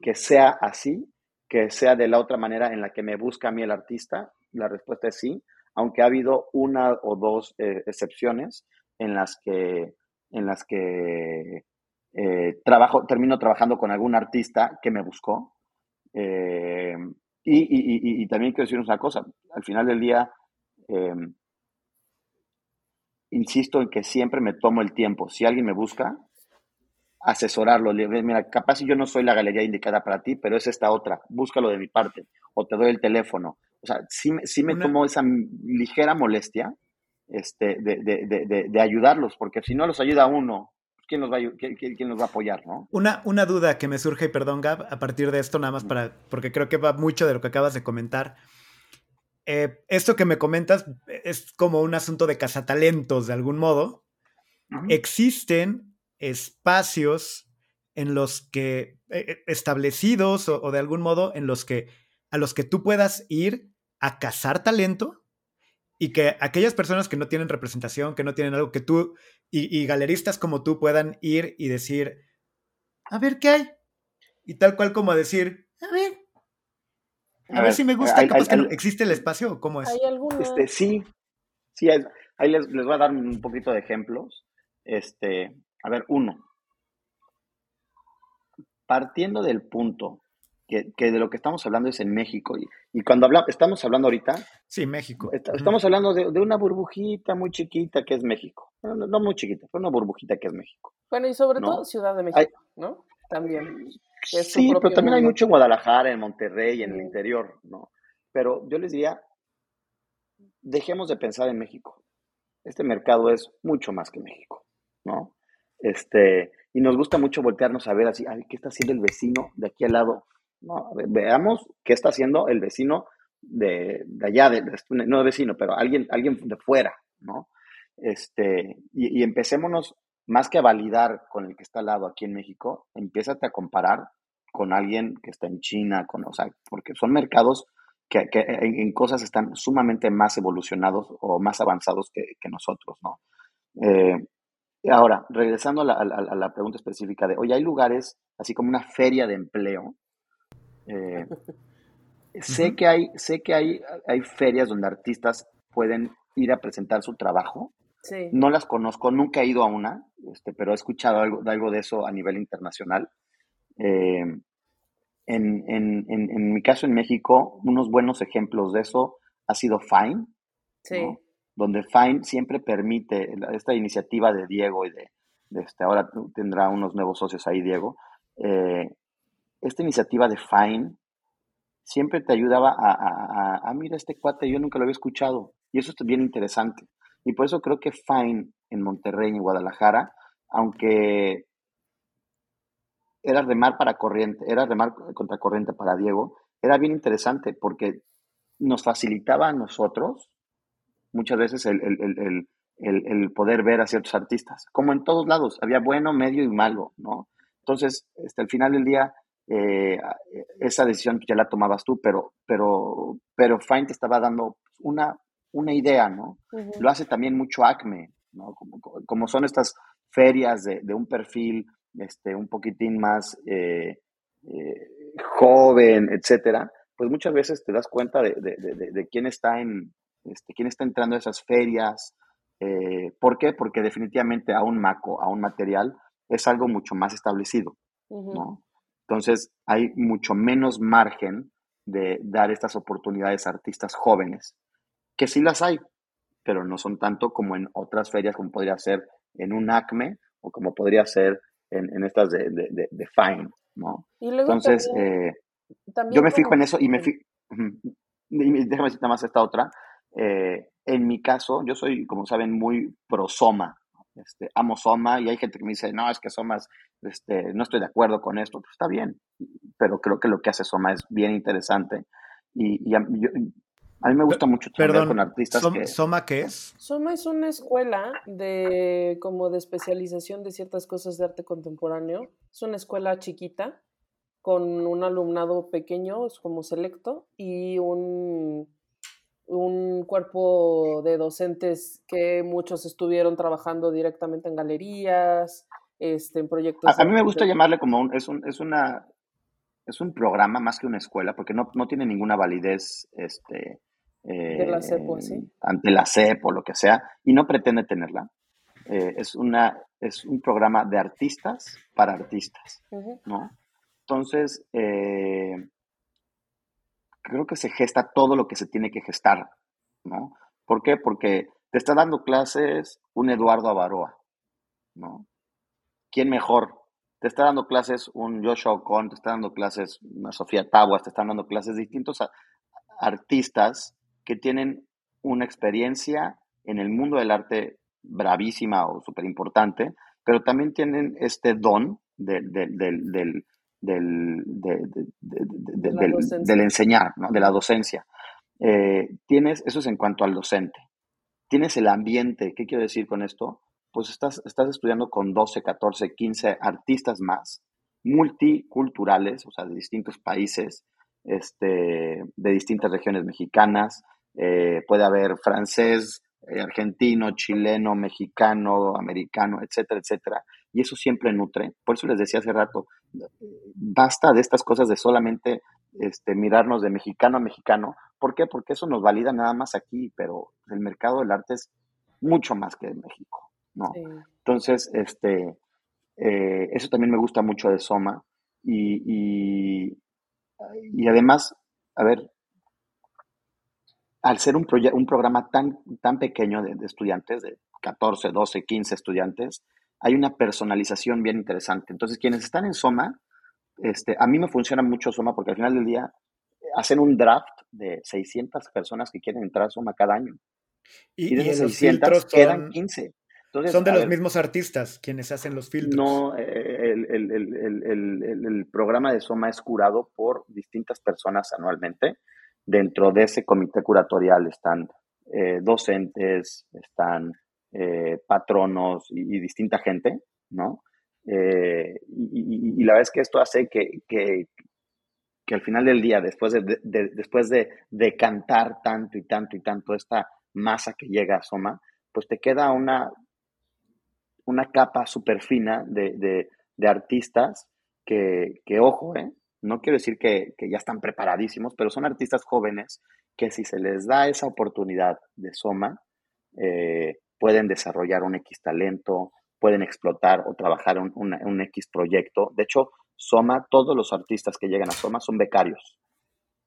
que, sea así, que sea de la otra manera en la que me busca a mí el artista. La respuesta es sí, aunque ha habido una o dos eh, excepciones en las que, en las que eh, trabajo, termino trabajando con algún artista que me buscó. Eh, y, también quiero decir una cosa, al final del día, em, insisto en que siempre me tomo el tiempo. Si alguien me busca, asesorarlo. Mira, capaz yo no soy la galería indicada para ti, pero es esta otra. Búscalo de mi parte. O te doy el teléfono. O sea, sí, sí me tomo esa ligera molestia este, de, de, ayudarlos, porque si no los ayuda uno, ¿quién nos va a, quién, nos va a apoyar, no? Una, una duda que me surge, y perdón, Gab, a partir de esto, nada más para, porque creo que va mucho de lo que acabas de comentar. Eh, esto que me comentas es como un asunto de cazatalentos, de algún modo. Existen espacios en los que, eh, eh, establecidos o, de algún modo, en los que, a los que tú puedas ir a cazar talento y que aquellas personas que no tienen representación, que no tienen algo que tú y, galeristas como tú puedan ir y decir, a ver qué hay. Y tal cual como decir, a ver, a, ver, si me gusta, ¿existe el espacio o cómo es? ¿Hay Este, sí, sí, ahí les, les voy a dar un poquito de ejemplos. Este, a ver, uno. Partiendo del punto que, de lo que estamos hablando es en México. Y, y cuando hablamos, estamos hablando ahorita. Sí, México. estamos hablando de, una burbujita muy chiquita que es México. No, muy chiquita, pero una burbujita que es México. Bueno, y sobre todo Ciudad de México, ¿no? También. sí, pero también hay mucho en Guadalajara, en Monterrey, en el interior, ¿no? Pero yo les diría, dejemos de pensar en México. Este mercado es mucho más que México, ¿no? Este, y nos gusta mucho voltearnos a ver así, ay, ¿qué está haciendo el vecino de aquí al lado? No, veamos qué está haciendo el vecino de, allá, de, no de vecino, pero alguien, alguien de fuera, ¿no? Este, y, empecémonos, más que a validar con el que está al lado aquí en México, empiézate a comparar con alguien que está en China, con, o sea, porque son mercados que, en, cosas están sumamente más evolucionados o más avanzados que, nosotros, ¿no? Eh, ahora, regresando a la, a la, pregunta específica de, oye, hay lugares, así como una feria de empleo, eh, sé que, hay, sé que hay, hay ferias donde artistas pueden ir a presentar su trabajo. No las conozco, nunca he ido a una, este, pero he escuchado algo, algo de eso a nivel internacional. Eh, en, en, en, mi caso en México, unos buenos ejemplos de eso ha sido Fine, donde Fine siempre permite esta iniciativa de Diego y de, este, ahora tendrá unos nuevos socios ahí, Diego, eh, esta iniciativa de Fine siempre te ayudaba a, a, a, mira, este cuate yo nunca lo había escuchado. Y eso es bien interesante. Y por eso creo que Fine en Monterrey, en Guadalajara, aunque era remar para corriente, era remar contra corriente para Diego, era bien interesante porque nos facilitaba a nosotros muchas veces el, el, el, el, poder ver a ciertos artistas, como en todos lados, había bueno, medio y malo, ¿no? Entonces, hasta este, al final del día, eh, esa decisión ya la tomabas tú, pero, pero, pero Fine te estaba dando una, una idea, ¿no? Lo hace también mucho Acme, ¿no? Como, como son estas ferias de, de, un perfil este, un poquitín más eh, eh, joven, etcétera, pues muchas veces te das cuenta de, de, de quién está en, este, quién está entrando a esas ferias. ¿Por qué? Porque definitivamente a un maco, a un material, es algo mucho más establecido, ¿no? Entonces, hay mucho menos margen de dar estas oportunidades a artistas jóvenes, que sí las hay, pero no son tanto como en otras ferias, como podría ser en un ACME o como podría ser en, estas de, de, Fine, ¿no? Entonces, eh, yo me fijo en eso y me fijo, déjame nada más esta otra, eh, en mi caso, yo soy, como saben, muy pro Soma, este, amo Soma y hay gente que me dice, no, es que Soma, este, no estoy de acuerdo con esto, pues está bien, pero creo que lo que hace Soma es bien interesante y, a, mí me gusta mucho trabajar con artistas ¿Soma qué es? Soma es una escuela de como de especialización de ciertas cosas de arte contemporáneo, es una escuela chiquita con un alumnado pequeño, es como selecto, y un un cuerpo de docentes que muchos estuvieron trabajando directamente en galerías, este, en proyectos. A, mí me gusta llamarle como un, es, un, es una, es un programa más que una escuela, porque no, no tiene ninguna validez, este, eh, la CEP ante la CEP o lo que sea, y no pretende tenerla. Eh, es, una, es un programa de artistas para artistas, ¿no? Entonces, eh, creo que se gesta todo lo que se tiene que gestar, ¿no? ¿Por qué? Porque te está dando clases un Eduardo Avaroa, ¿no? ¿Quién mejor? Te está dando clases un Joshua Ocon, te está dando clases una Sofía Tawas, te están dando clases distintos artistas que tienen una experiencia en el mundo del arte bravísima o súper importante, pero también tienen este don del, del, del, enseñar, ¿no? de la docencia. Eh, tienes, eso es en cuanto al docente. Tienes el ambiente, ¿qué quiero decir con esto? Pues estás, estás estudiando con 12, 14, 15 artistas más, multiculturales, o sea, de distintos países, este, de distintas regiones mexicanas. Eh, puede haber francés, eh, argentino, chileno, mexicano, americano, etcétera, etcétera. Y eso siempre nutre. Por eso les decía hace rato, basta de estas cosas de solamente este, mirarnos de mexicano a mexicano. ¿Por qué? Porque eso nos valida nada más aquí, pero el mercado del arte es mucho más que en México, ¿no? Entonces, este, eh, eso también me gusta mucho de Soma. Y, y, y además, a ver, al ser un, un programa tan, tan pequeño de, estudiantes, de 14, 12, 15 estudiantes, hay una personalización bien interesante. Entonces, quienes están en Soma, este, a mí me funciona mucho Soma porque al final del día hacen un draft de 600 personas que quieren entrar a Soma cada año. Y, de esas 600 quedan 15. son de los mismos artistas quienes hacen los filtros. No, eh, el, el, el, el, programa de Soma es curado por distintas personas anualmente Dentro de ese comité curatorial están eh, docentes, están eh, patronos y, distinta gente, ¿no? Eh, y, la verdad es que esto hace que, que, al final del día, después de, después de, cantar tanto y tanto y tanto esta masa que llega a Soma, pues te queda una, una capa súper fina de, artistas que, que, ojo, ¿eh? no quiero decir que, ya están preparadísimos, pero son artistas jóvenes que si se les da esa oportunidad de Soma, eh, pueden desarrollar un X talento, pueden explotar o trabajar un, un, X proyecto. De hecho, Soma, todos los artistas que llegan a Soma son becarios.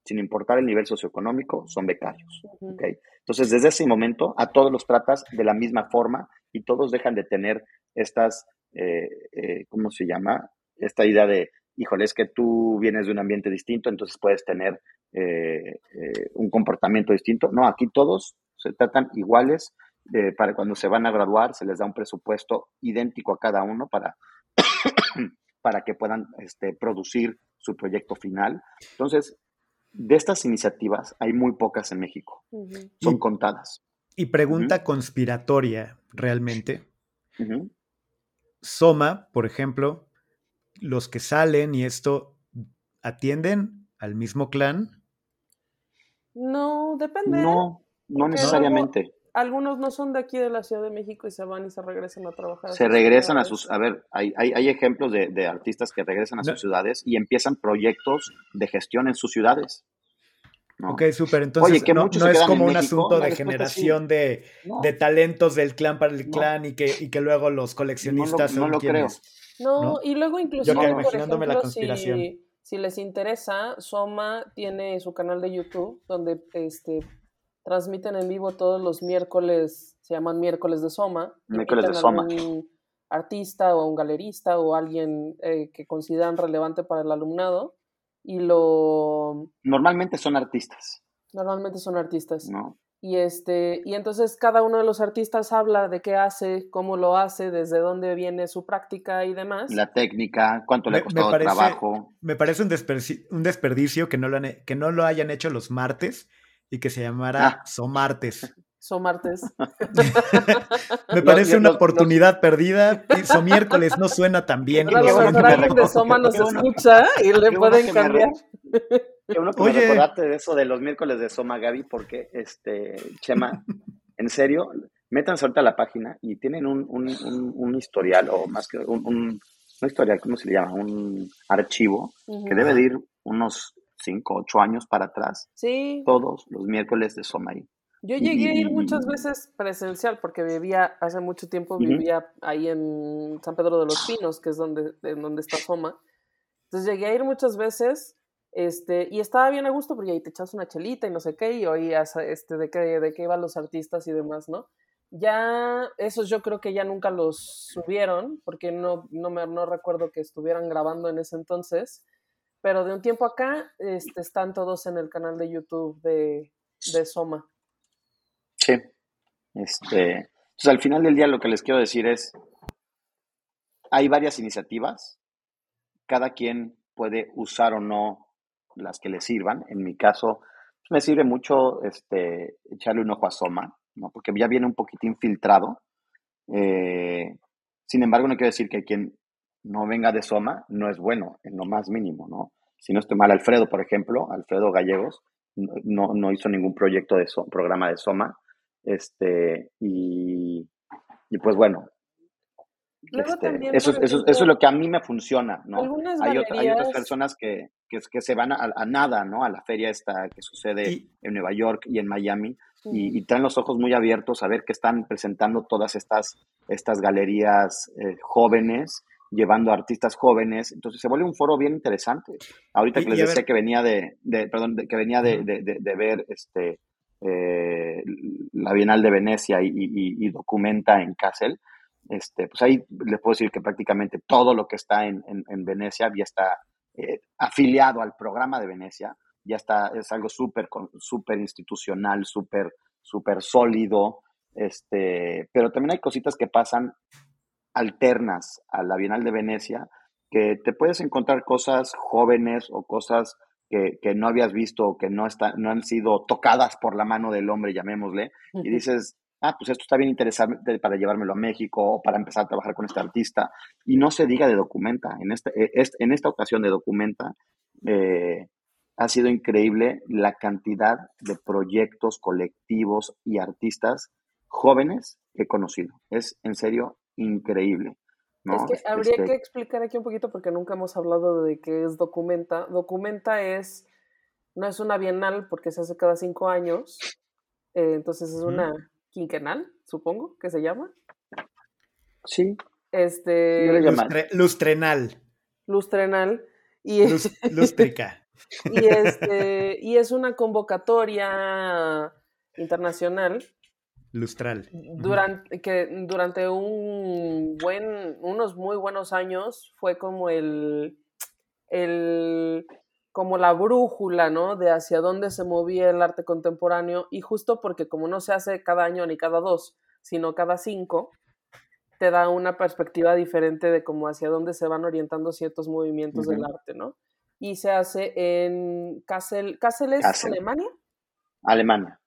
Sin importar el nivel socioeconómico, son becarios. Entonces, desde ese momento, a todos los tratas de la misma forma y todos dejan de tener estas, eh, eh, ¿cómo se llama? Esta idea de híjole, es que tú vienes de un ambiente distinto, entonces puedes tener eh, eh, un comportamiento distinto. No, aquí todos se tratan iguales. Para cuando se van a graduar, se les da un presupuesto idéntico a cada uno para, para que puedan este, producir su proyecto final. Entonces, de estas iniciativas hay muy pocas en México. Son contadas. Y pregunta conspiratoria, realmente. Soma, por ejemplo, los que salen y esto atienden al mismo clan? No, depende. No, no necesariamente. Algunos no son de aquí de la Ciudad de México y se van y se regresan a trabajar. Se regresan a sus, a ver, hay, hay, ejemplos de, artistas que regresan a sus ciudades y empiezan proyectos de gestión en sus ciudades. Ok, súper. Entonces, no, es como un asunto de generación de, talentos del clan para el clan y que, y que luego los coleccionistas no lo, creo. No, y luego incluso imaginándome la conspiración. Si, les interesa, Soma tiene su canal de YouTube donde este transmiten en vivo todos los miércoles, se llaman miércoles de Soma. Miércoles de Soma. Un artista o un galerista o alguien eh, que consideran relevante para el alumnado y lo... Normalmente son artistas. Normalmente son artistas. No. Y, este, y entonces cada uno de los artistas habla de qué hace, cómo lo hace, desde dónde viene su práctica y demás. La técnica, cuánto le ha costado el trabajo. Me parece un desperdicio, un desperdicio que, no lo que no lo hayan hecho los martes y que se llamara ah. Somartes. Somartes. me parece una oportunidad perdida. So miércoles no suena tan bien. Pero alguien de Soma nos escucha y le pueden cambiar. Qué bueno que me recordaste de eso de los miércoles de Soma, Gaby, porque, este, Chema, en serio, métanse ahorita a la página y tienen un, un, un, historial, o más que un, un, historial, ¿cómo se le llama? Un archivo que debe de ir unos 5, 8 años para atrás. Sí. Todos los miércoles de Soma ahí. Yo llegué a ir muchas veces presencial porque vivía, hace mucho tiempo vivía ahí en San Pedro de los Pinos, que es donde, en donde está Soma. Entonces llegué a ir muchas veces este, y estaba bien a gusto porque ahí te echas una chelita y no sé qué, y oías este, de, qué, de qué iban los artistas y demás, ¿no? Ya, esos yo creo que ya nunca los subieron, porque no, no, me, no recuerdo que estuvieran grabando en ese entonces, pero de un tiempo acá este, están todos en el canal de YouTube de, de Soma. Sí, este, entonces al final del día lo que les quiero decir es, hay varias iniciativas, cada quien puede usar o no las que le sirvan. En mi caso, pues, me sirve mucho este, echarle un ojo a Soma, ¿no? porque ya viene un poquitín filtrado. Eh, sin embargo, no quiero decir que quien no venga de Soma no es bueno, en lo más mínimo, ¿no? Si no estoy mal, Alfredo, por ejemplo, Alfredo Gallegos, no, no hizo ningún proyecto de programa de Soma. Este, y, y pues bueno, este, eso, eso, eso, es lo que a mí me funciona, ¿no? Hay, hay, otras personas que, que, que se van a, nada, ¿no? A la feria esta que sucede en Nueva York y en Miami y, traen los ojos muy abiertos a ver qué están presentando todas estas, estas galerías eh, jóvenes, llevando artistas jóvenes. Entonces se vuelve un foro bien interesante. Ahorita que les decía que venía de, de perdón, que venía de, de, de ver este, eh, la Bienal de Venecia y, y, y documenta en Kassel este, pues ahí les puedo decir que prácticamente todo lo que está en, en, Venecia ya está eh, afiliado al programa de Venecia, ya está, es algo súper super institucional, súper super sólido, este, pero también hay cositas que pasan alternas a la Bienal de Venecia, que te puedes encontrar cosas jóvenes o cosas que, que no habías visto o que no, está, no han sido tocadas por la mano del hombre, llamémosle, y dices, ah, pues esto está bien interesante para llevármelo a México o para empezar a trabajar con este artista. Y no se diga de documenta. En, este, e, en esta ocasión de documenta eh, ha sido increíble la cantidad de proyectos colectivos y artistas jóvenes que he conocido. Es en serio increíble. Es que habría este que explicar aquí un poquito porque nunca hemos hablado de qué es Documenta. Documenta es, no es una bienal porque se hace cada cinco años, eh, entonces es una, quinquenal, supongo que se llama. Sí. Este. lustrenal. Lustrenal. Y Luz, lústrica. y, este, y es una convocatoria internacional. Lustral. Durante, que durante un buen, unos muy buenos años fue como el, el como la brújula, ¿no? De hacia dónde se movía el arte contemporáneo y justo porque como no se hace cada año ni cada dos, sino cada cinco, te da una perspectiva diferente de cómo hacia dónde se van orientando ciertos movimientos del arte, ¿no? Y se hace en Kassel, ¿Kassel es Alemania? Alemania.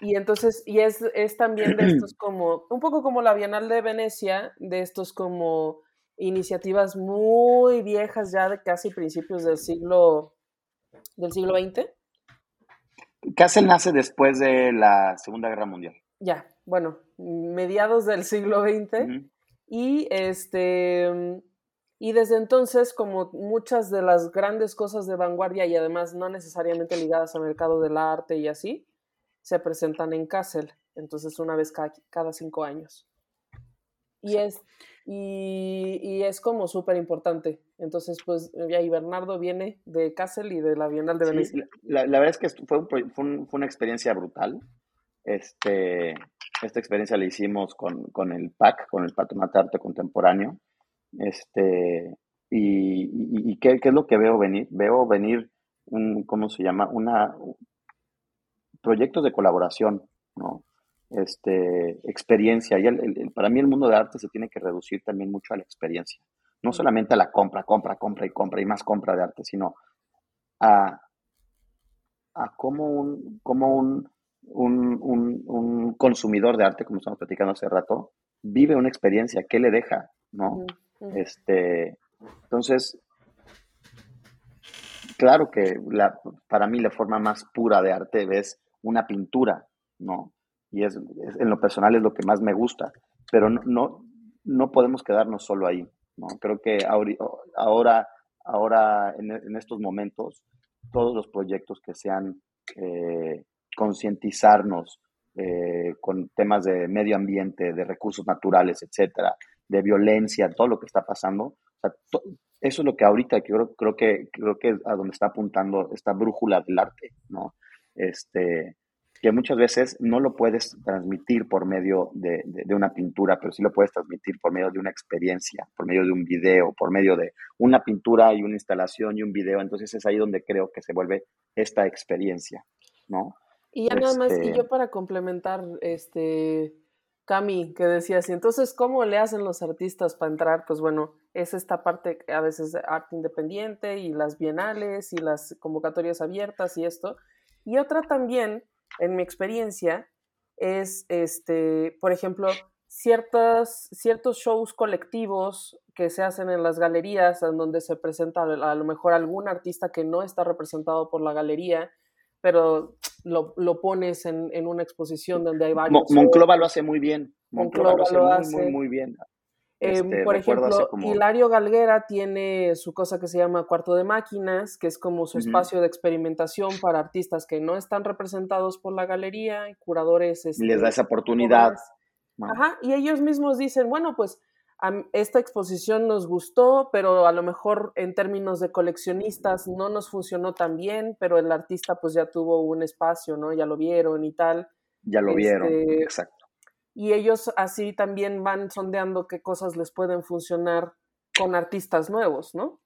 Y entonces, y es, es también de estos como, un poco como la Bienal de Venecia, de estos como iniciativas muy viejas ya de casi principios del siglo del siglo XX. Kassel nace después de la Segunda Guerra Mundial. Ya, bueno, mediados del siglo XX. Y este. Y desde entonces, como muchas de las grandes cosas de vanguardia y además no necesariamente ligadas al mercado del arte y así, se presentan en Kassel. Entonces, una vez cada, cada cinco años. Y es, y, es como súper importante. Entonces, pues, y Bernardo viene de Kassel y de la Bienal de Venecia. la, verdad es que fue, fue, una experiencia brutal. Este, esta experiencia la hicimos con, con el PAC, con el Patronato de Arte Contemporáneo. Este, y, y, ¿qué, ¿qué, es lo que veo venir? Veo venir un, ¿cómo se llama? Una, proyectos de colaboración ¿no? Este, experiencia. Y el, para mí el mundo de arte se tiene que reducir también mucho a la experiencia. No solamente a la compra, compra, compra y compra y más compra de arte, sino a, a cómo un, como un, un, un, consumidor de arte, como estamos platicando hace rato, vive una experiencia, qué le deja, ¿no? Este, entonces, claro que la, para mí la forma más pura de arte es una pintura, ¿no? Y es, en lo personal es lo que más me gusta, pero no, no, podemos quedarnos solo ahí, ¿no? Creo que ahora, ahora en, estos momentos, todos los proyectos que sean eh, concientizarnos eh, con temas de medio ambiente, de recursos naturales, etcétera, de violencia, todo lo que está pasando. eso es lo que ahorita creo, creo que creo que a donde está apuntando esta brújula del arte, ¿no? Este, que muchas veces no lo puedes transmitir por medio de, de, una pintura, pero sí lo puedes transmitir por medio de una experiencia, por medio de un video, por medio de una pintura y una instalación y un video. Entonces es ahí donde creo que se vuelve esta experiencia, ¿no? Y ya nada más, y yo este para complementar, este, Cami, que decías, entonces, ¿cómo le hacen los artistas para entrar? Pues bueno, es esta parte a veces de arte independiente y las bienales y las convocatorias abiertas y esto. Y otra también, en mi experiencia, es, este, por ejemplo, ciertas, ciertos shows colectivos que se hacen en las galerías, en donde se presenta a lo mejor algún artista que no está representado por la galería pero lo, lo pones en, en, una exposición donde hay varios. Monclova lo hace muy bien. Monclova, lo hace, muy, muy, bien. Em, este, por ejemplo, Hilario Galguera tiene su cosa que se llama Cuarto de Máquinas, que es como su espacio de experimentación para artistas que no están representados por la galería, y curadores. y les da esa oportunidad. Ajá, y ellos mismos dicen, bueno, pues esta exposición nos gustó, pero a lo mejor en términos de coleccionistas no nos funcionó tan bien, pero el artista pues ya tuvo un espacio, ¿no? Ya lo vieron y tal. Ya lo vieron, este, exacto. Y ellos así también van sondeando qué cosas les pueden funcionar con artistas nuevos, ¿no?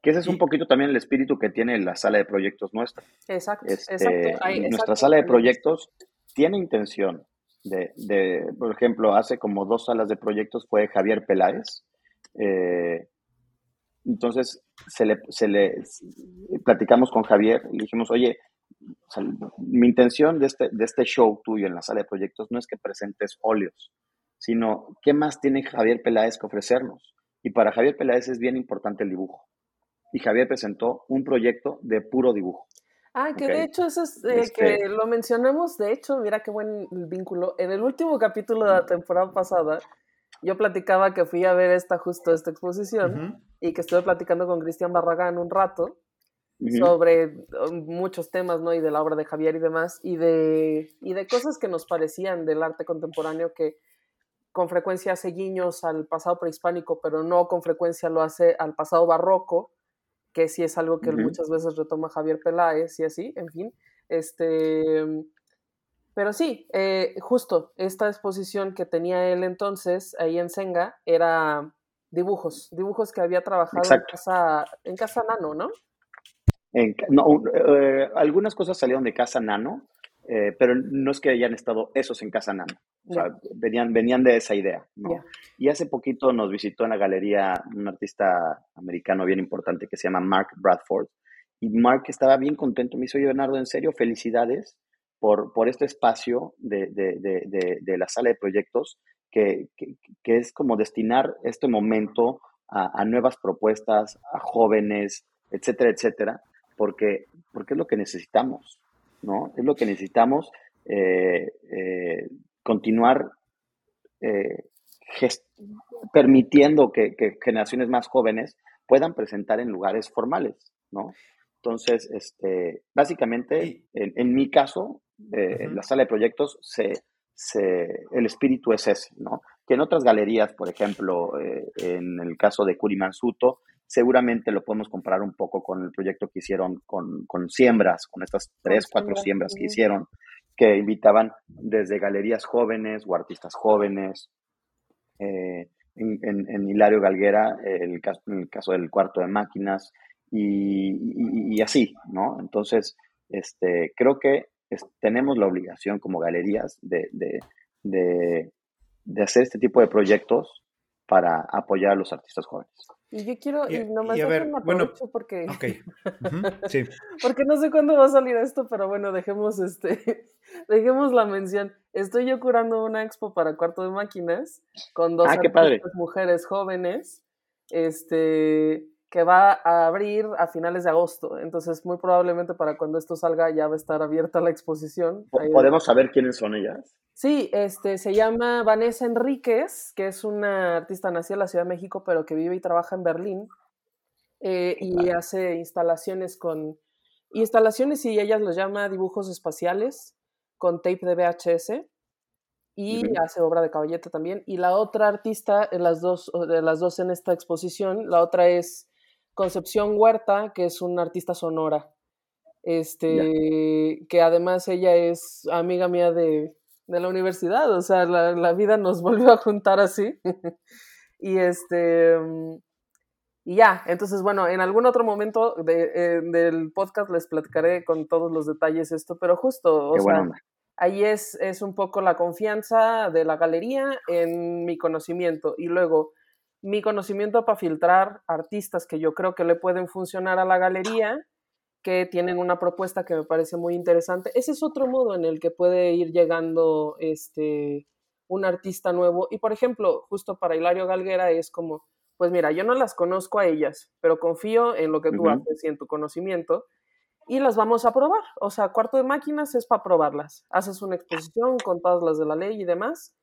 Que ese es un poquito también el espíritu que tiene la sala de proyectos nuestra. Exacto, este, exacto. nuestra sala de proyectos tiene intención de, de, por ejemplo, hace como dos salas de proyectos fue Javier Peláez. Eh, entonces, se le, se le, platicamos con Javier y le dijimos, oye, mi intención de este, de este show tuyo en la sala de proyectos no es que presentes óleos, sino qué más tiene Javier Peláez que ofrecernos. Y para Javier Peláez es bien importante el dibujo. Y Javier presentó un proyecto de puro dibujo. Ah, que de hecho eso es eh, que este lo mencionamos, de hecho, mira qué buen vínculo. En el último capítulo de la temporada pasada, yo platicaba que fui a ver esta justo esta exposición y que estuve platicando con Cristian Barragán un rato sobre um, muchos temas, ¿no? Y de la obra de Javier y demás, y de, y de cosas que nos parecían del arte contemporáneo que con frecuencia hace guiños al pasado prehispánico, pero no con frecuencia lo hace al pasado barroco que sí es algo que muchas veces retoma Javier Peláez y así, en fin. Este, pero sí, eh, justo esta exposición que tenía él entonces ahí en Senga era dibujos, dibujos que había trabajado en casa, en casa Nano, ¿no? No eh, algunas cosas salieron de Casa Nano, eh, pero no es que hayan estado esos en Casa Nano. O sea, venían, venían de esa idea, ¿no? Y hace poquito nos visitó en la galería un artista americano bien importante que se llama Mark Bradford. Y Mark estaba bien contento. Me dijo, oye, Bernardo, en serio, felicidades por, por este espacio de, de, de, de la sala de proyectos, que, que, que, es como destinar este momento a, a, nuevas propuestas, a jóvenes, etcétera, etcétera, porque, porque es lo que necesitamos, ¿no? Es lo que necesitamos. Eh, eh, continuar eh, permitiendo que, generaciones más jóvenes puedan presentar en lugares formales, ¿no? Entonces, este, básicamente, en, mi caso, eh, en la sala de proyectos, se, el espíritu es ese, ¿no? Que en otras galerías, por ejemplo, eh, en el caso de Curimansuto, seguramente lo podemos comparar un poco con el proyecto que hicieron con, con siembras, con estas tres, cuatro siembras que hicieron, que invitaban desde galerías jóvenes o artistas jóvenes. Eh, en, Hilario Galguera, el caso, en el caso del cuarto de máquinas, y, así, ¿no? Entonces, este, creo que tenemos la obligación como galerías de, de, de, de hacer este tipo de proyectos para apoyar a los artistas jóvenes. Y yo quiero, y, nomás y ver, bueno, porque, okay. sí. porque no sé cuándo va a salir esto, pero bueno, dejemos este, dejemos la mención. Estoy yo curando una expo para cuarto de máquinas con dos ah, mujeres jóvenes, este, que va a abrir a finales de agosto. Entonces, muy probablemente para cuando esto salga ya va a estar abierta la exposición. ¿Podemos saber quiénes son ellas? Sí, este, se llama Vanessa Enríquez, que es una artista nacida en la Ciudad de México, pero que vive y trabaja en Berlín. Eh, y hace instalaciones con instalaciones y ella los llama dibujos espaciales con tape de VHS y hace obra de caballete también. Y la otra artista, las dos, de las dos en esta exposición, la otra es Concepción Huerta, que es una artista sonora. Este, que además ella es amiga mía de, de la universidad, o sea, la, la, vida nos volvió a juntar así. y este, mm, y ya, entonces, bueno, en algún otro momento de, eh, del podcast les platicaré con todos los detalles esto, pero justo, o sea, ahí es, es un poco la confianza de la galería en mi conocimiento y luego mi conocimiento para filtrar artistas que yo creo que le pueden funcionar a la galería, que tienen una propuesta que me parece muy interesante. Ese es otro modo en el que puede ir llegando este, un artista nuevo. Y por ejemplo, justo para Hilario Galguera es como, pues mira, yo no las conozco a ellas, pero confío en lo que tú haces y en tu conocimiento y las vamos a probar. O sea, cuarto de máquinas es para probarlas. Haces una exposición con todas las de la ley y demás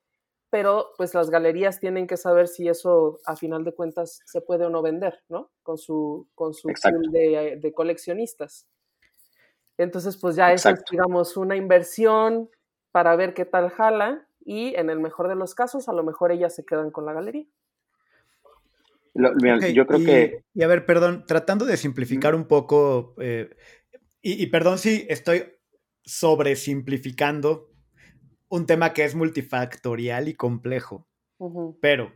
pero pues las galerías tienen que saber si eso a final de cuentas se puede o no vender, ¿no? Con su, con su de, de, coleccionistas. Entonces, pues ya es, digamos, una inversión para ver qué tal jala y en el mejor de los casos, a lo mejor ellas se quedan con la galería. yo creo que... Y a ver, perdón, tratando de simplificar un poco, eh, y, y perdón si estoy sobresimplificando, un tema que es multifactorial y complejo. Pero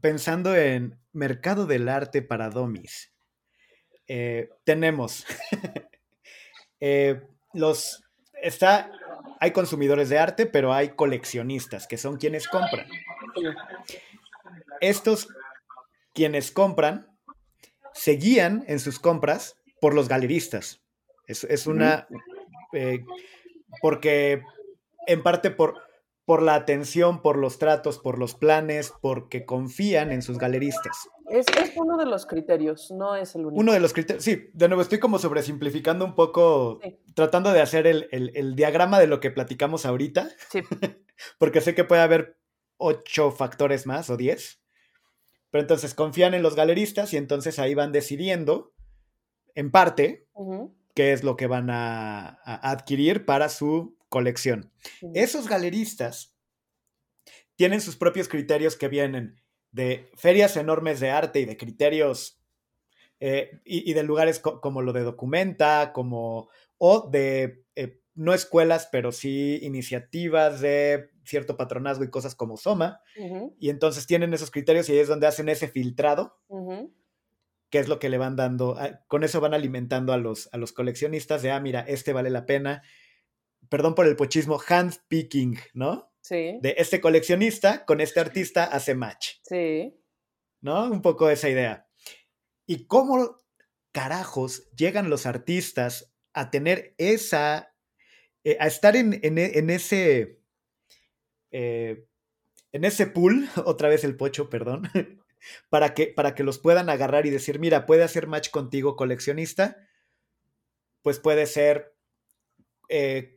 pensando en mercado del arte para domis, eh, tenemos eh, los está hay consumidores de arte, pero hay coleccionistas que son quienes compran. Estos quienes compran se guían en sus compras por los galeristas. Es, una eh, porque en parte por, por la atención, por los tratos, por los planes, porque confían en sus galeristas. Es, uno de los criterios, no es el único. Uno de los criterios, sí, de nuevo estoy como sobresimplificando un poco, tratando de hacer el, diagrama de lo que platicamos ahorita, sí. porque sé que puede haber ocho factores más o diez, pero entonces confían en los galeristas y entonces ahí van decidiendo, en parte, qué es lo que van a adquirir para su colección. Esos galeristas tienen sus propios criterios que vienen de ferias enormes de arte y de criterios eh, y, de lugares como lo de Documenta, como o de eh, no escuelas, pero sí iniciativas de cierto patronazgo y cosas como Soma. Y entonces tienen esos criterios y ahí es donde hacen ese filtrado, que es lo que le van dando, ah, con eso van alimentando a los, a los coleccionistas de, ah, mira, este vale la pena, perdón por el pochismo, handpicking, ¿no? Sí. De este coleccionista con este artista hace match. Sí. ¿No? Un poco esa idea. ¿Y cómo carajos llegan los artistas a tener esa, eh, a estar en, ese, eh, en ese pool, otra vez el pocho, perdón, para que, para que los puedan agarrar y decir, mira, puede hacer match contigo coleccionista, pues puede ser eh,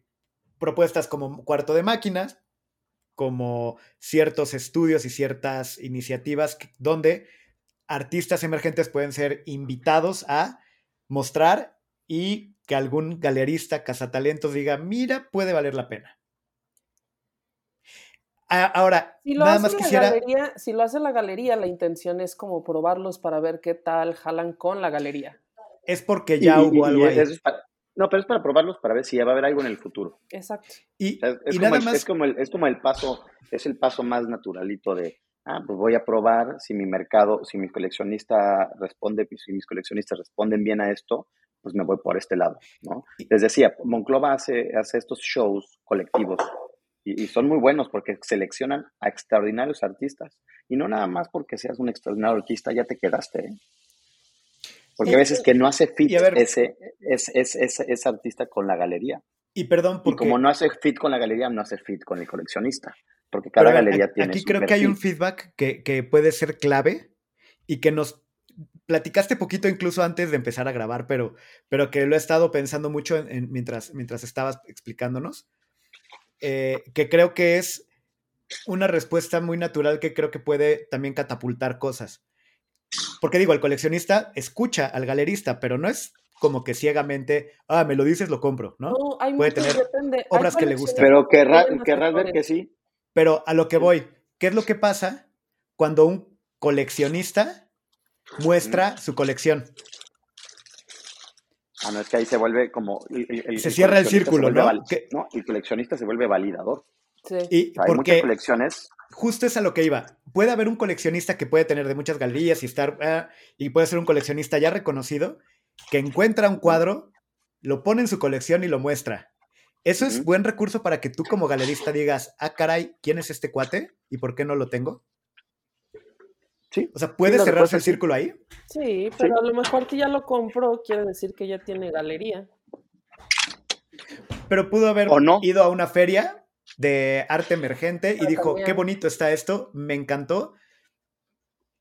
propuestas como cuarto de máquinas, como ciertos estudios y ciertas iniciativas donde artistas emergentes pueden ser invitados a mostrar y que algún galerista, cazatalentos diga, mira, puede valer la pena. Ahora, nada más quisiera... si lo hace la galería, la intención es como probarlos para ver qué tal jalan con la galería. Es porque ya hubo algo ahí. No, pero es para probarlos para ver si ya va a haber algo en el futuro. Exacto. Y, es, como el, es, como el, es como el paso, es el paso más naturalito de, ah, pues voy a probar si mi mercado, si mi coleccionista responde, si mis coleccionistas responden bien a esto, pues me voy por este lado, ¿no? Les decía, Monclova hace, hace estos shows colectivos y, son muy buenos porque seleccionan a extraordinarios artistas. Y no nada más porque seas un extraordinario artista, ya te quedaste. ¿eh? Porque a veces que no hace fit ese, ese, artista con la galería. Y perdón, porque... como no hace fit con la galería, no hace fit con el coleccionista. Porque cada galería tiene. Aquí creo que hay un feedback que, que puede ser clave y que nos platicaste poquito incluso antes de empezar a grabar, pero, pero que lo he estado pensando mucho mientras, mientras estabas explicándonos, eh, que creo que es una respuesta muy natural que creo que puede también catapultar cosas. Porque digo, el coleccionista escucha al galerista, pero no es como que ciegamente, ah, me lo dices, lo compro, ¿no? puede tener obras que le gustan. Pero querrás ver que sí. Pero a lo que voy, ¿qué es lo que pasa cuando un coleccionista muestra su colección. Ah, no, es que ahí se vuelve como... se cierra el círculo, ¿no? ¿no? El coleccionista se vuelve validador. Sí. Y hay muchas colecciones. Justo es a lo que iba. Puede haber un coleccionista que puede tener de muchas galerías y estar... Ah, y puede ser un coleccionista ya reconocido que encuentra un cuadro, lo pone en su colección y lo muestra. Eso es buen recurso para que tú como galerista digas, ah, caray, ¿quién es este cuate? ¿Y por qué no lo tengo? Sí. O sea, ¿puede cerrarse el círculo ahí? Sí, pero a lo mejor que ya lo compró quiere decir que ya tiene galería. Pero pudo haber ido a una feria de arte emergente y dijo, qué bonito está esto, me encantó,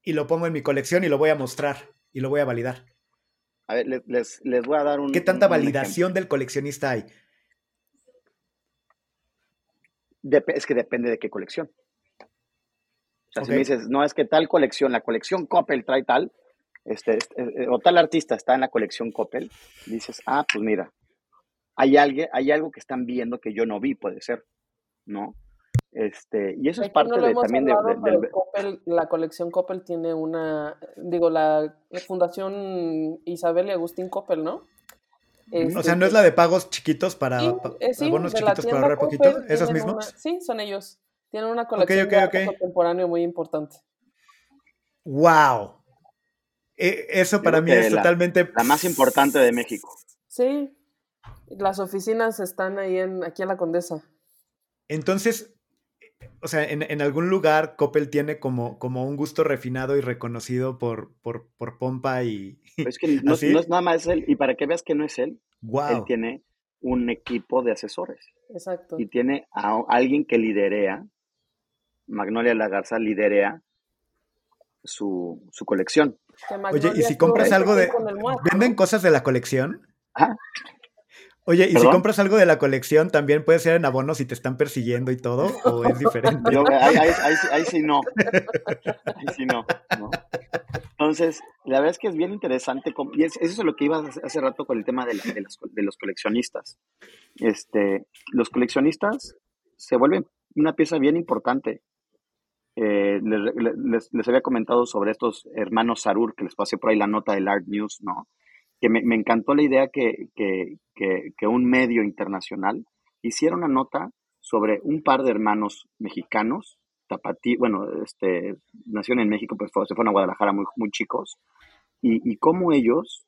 y lo pongo en mi colección y lo voy a mostrar y lo voy a validar. A ver, les, voy a dar un... ¿Qué tanta validación del coleccionista hay? es que depende de qué colección. O sea, si me dices, no, es que tal colección, la colección Coppel trae tal, este, este eh, o tal artista está en la colección Coppel, dices, ah, pues mira, hay, alguien, hay algo que están viendo que yo no vi, puede ser, ¿no? Este, y eso es parte de, también de, la colección Coppel tiene una, digo, la Fundación Isabel y Agustín Coppel, ¿no? o sea, ¿no es la de pagos chiquitos para, sí, eh, chiquitos para ahorrar poquito? ¿Esos mismos? sí, son ellos. Tienen una colección de contemporáneo muy importante. ¡Wow! E, eso para mí es totalmente. La más importante de México. Sí. Las oficinas están ahí en, aquí en la Condesa. Entonces, o sea, en, algún lugar Coppel tiene como, como un gusto refinado y reconocido por, por, Pompa y. es que no, es nada más él. Y para que veas que no es él, wow. él tiene un equipo de asesores. Exacto. Y tiene a alguien que liderea Magnolia La Garza liderea su, colección. Oye, ¿y si compras algo de... ¿Venden cosas de la colección? Oye, ¿y si compras algo de la colección también puede ser en abono si te están persiguiendo y todo? ¿O es diferente? ahí, sí no. Ahí sí no, Entonces, la verdad es que es bien interesante. Y eso es lo que iba hace rato con el tema de, de, los, de los coleccionistas. Este, los coleccionistas se vuelven una pieza bien importante eh, les, les, había comentado sobre estos hermanos Sarur, que les pasé por ahí la nota del Art News, ¿no? Que me, encantó la idea que, que, un medio internacional hiciera una nota sobre un par de hermanos mexicanos, tapatí, bueno, este, nacieron en México, pues se fueron a Guadalajara muy, muy chicos, y, y cómo ellos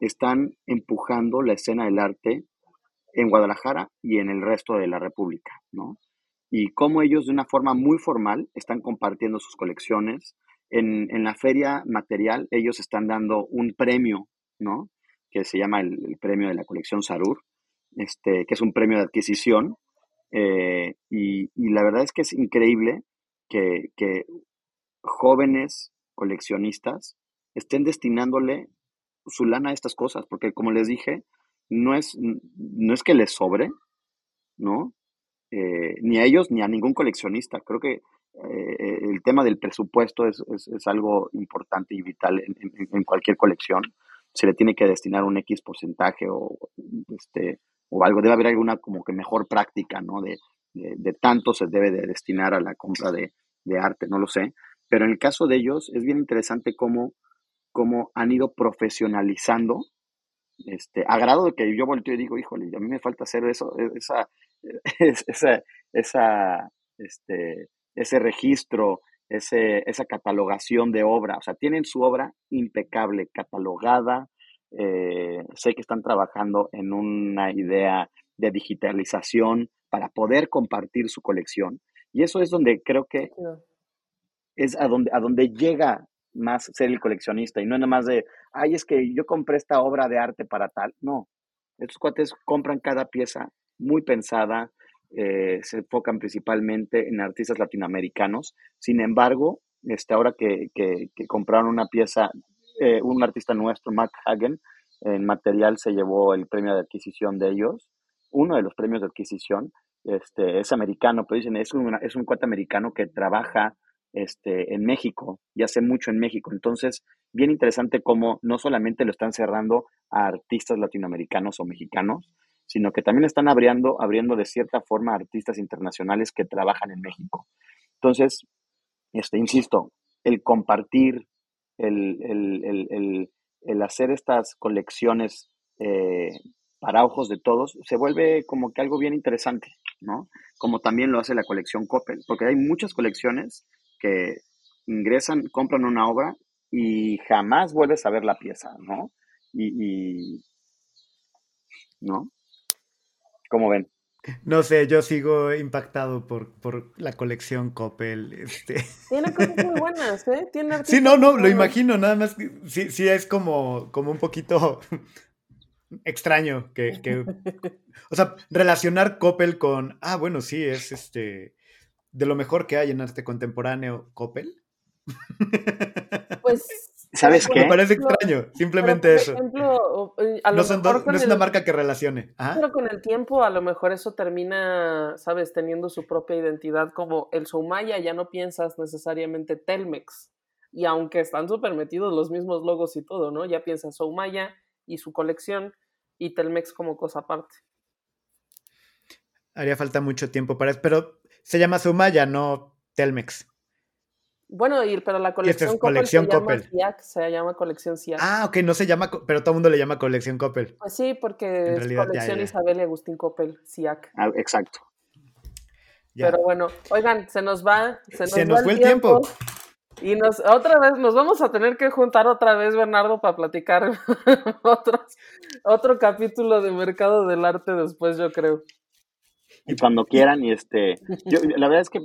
están empujando la escena del arte en Guadalajara y en el resto de la República, ¿no? y cómo ellos de una forma muy formal están compartiendo sus colecciones. En, la feria material ellos están dando un premio, ¿no? Que se llama el, premio de la colección Sarur, este, que es un premio de adquisición. Eh, y, la verdad es que es increíble que, jóvenes coleccionistas estén destinándole su lana a estas cosas, porque como les dije, no es, no es que les sobre, ¿no? Eh, ni a ellos ni a ningún coleccionista. Creo que eh, el tema del presupuesto es, algo importante y vital en, cualquier colección. Se le tiene que destinar un X porcentaje o, este, o algo. Debe haber alguna como que mejor práctica, ¿no? De, de, tanto se debe de destinar a la compra de, arte, no lo sé. Pero en el caso de ellos es bien interesante cómo, cómo han ido profesionalizando este, a grado de que yo volteo y digo, híjole, a mí me falta hacer eso, esa, esa, esa, este, ese registro, ese, esa catalogación de obra. O sea, tienen su obra impecable, catalogada, eh, sé que están trabajando en una idea de digitalización para poder compartir su colección. Y eso es donde creo que es a donde, a donde llega más ser el coleccionista y no nada más de, ay, es que yo compré esta obra de arte para tal. No, estos cuates compran cada pieza muy pensada, eh, se enfocan principalmente en artistas latinoamericanos. Sin embargo, este, ahora que, que, compraron una pieza, eh, un artista nuestro, Mark Hagen, en material se llevó el premio de adquisición de ellos, uno de los premios de adquisición, este, es americano, pero dicen, es un, es un cuate americano que trabaja este, en México y hace mucho en México. Entonces, bien interesante cómo no solamente lo están cerrando a artistas latinoamericanos o mexicanos, sino que también están abriendo, abriendo de cierta forma artistas internacionales que trabajan en México. Entonces, este, insisto, el compartir, el, hacer estas colecciones eh, para ojos de todos, se vuelve como que algo bien interesante, ¿no? Como también lo hace la colección Coppel, porque hay muchas colecciones que ingresan, compran una obra y jamás vuelves a ver la pieza, ¿no? Y, y ¿no? ¿Cómo ven? No sé, yo sigo impactado por, por la colección Coppel. Este. Tiene cosas muy buenas, ¿eh? Tiene sí, no, no, lo imagino, nada más. Sí, sí es como, como un poquito extraño que, que, O sea, relacionar Coppel con. Ah, bueno, sí, es este de lo mejor que hay en arte contemporáneo, Coppel? Pues. ¿Sabes qué? Me parece extraño, simplemente eso. no, es una marca que relacione. Pero con el tiempo, a lo mejor eso termina, ¿sabes?, teniendo su propia identidad. Como el Soumaya ya no piensas necesariamente Telmex. Y aunque están súper metidos los mismos logos y todo, ¿no? Ya piensas Soumaya y su colección y Telmex como cosa aparte. Haría falta mucho tiempo para eso, pero se llama Sumaya, no Telmex. Bueno, y, pero la colección, es colección se Coppel. llama se llama colección SIAC. Ah, ok, no se llama, pero todo el mundo le llama colección Coppel. Pues sí, porque es colección Isabel y Agustín Coppel, SIAC. Ah, exacto. Pero bueno, oigan, se nos va. Se nos, fue el tiempo. Y nos, otra vez, nos vamos a tener que juntar otra vez, Bernardo, para platicar otro capítulo de Mercado del Arte después, yo creo y cuando quieran y este yo, la verdad es que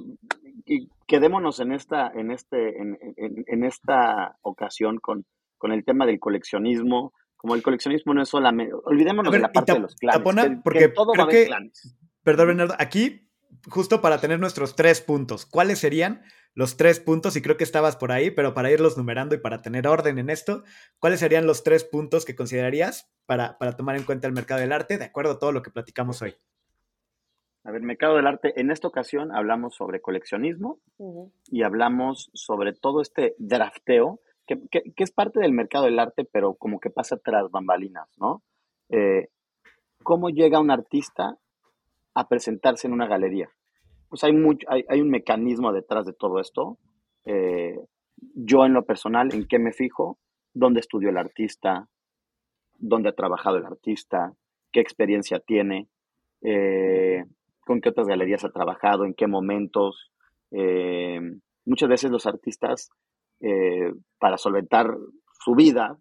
quedémonos en esta en este en, en, esta ocasión con, con el tema del coleccionismo como el coleccionismo no es solamente olvidémonos de la parte de los clanes porque todo va que, clanes. perdón Bernardo aquí justo para tener nuestros tres puntos cuáles serían los tres puntos, y creo que estabas por ahí, pero para irlos numerando y para tener orden en esto, ¿cuáles serían los tres puntos que considerarías para, para tomar en cuenta el mercado del arte de acuerdo a todo lo que platicamos hoy? A ver, mercado del arte, en esta ocasión hablamos sobre coleccionismo y hablamos sobre todo este drafteo, que, es parte del mercado del arte, pero como que pasa tras bambalinas, ¿no? Eh, ¿Cómo llega un artista a presentarse en una galería? Pues hay, mucho, hay, un mecanismo detrás de todo esto. Eh, yo en lo personal, ¿en qué me fijo? ¿Dónde estudió el artista? ¿Dónde ha trabajado el artista? ¿Qué experiencia tiene? Eh, con qué otras galerías ha trabajado, en qué momentos. Eh, muchas veces los artistas, eh, para solventar su vida,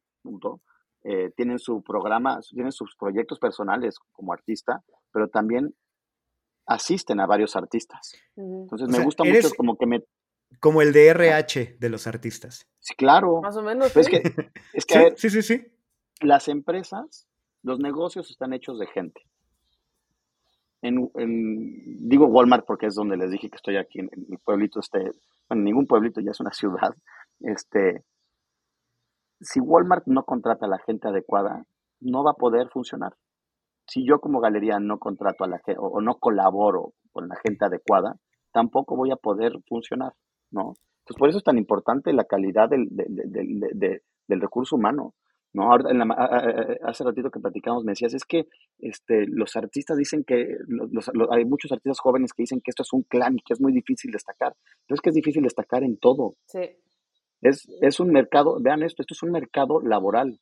eh, tienen su programa, tienen sus proyectos personales como artista, pero también asisten a varios artistas. Entonces me gusta mucho como que me... Como el de RH de los artistas. Sí, claro. Más o menos. Pues es que, es que sí, sí, sí. Las empresas, los negocios están hechos de gente en, digo Walmart porque es donde les dije que estoy aquí en, mi pueblito, este, bueno, ningún pueblito ya es una ciudad, este, si Walmart no contrata a la gente adecuada, no va a poder funcionar. Si yo como galería no contrato a la gente o, no colaboro con la gente adecuada, tampoco voy a poder funcionar, ¿no? Entonces, por eso es tan importante la calidad del, del recurso humano. ¿No? hace ratito que platicamos me decías, es que este, los artistas dicen que, hay muchos artistas jóvenes que dicen que esto es un clan y que es muy difícil destacar, pero es que es difícil destacar en todo. Sí. Es, es un mercado, vean esto, esto es un mercado laboral.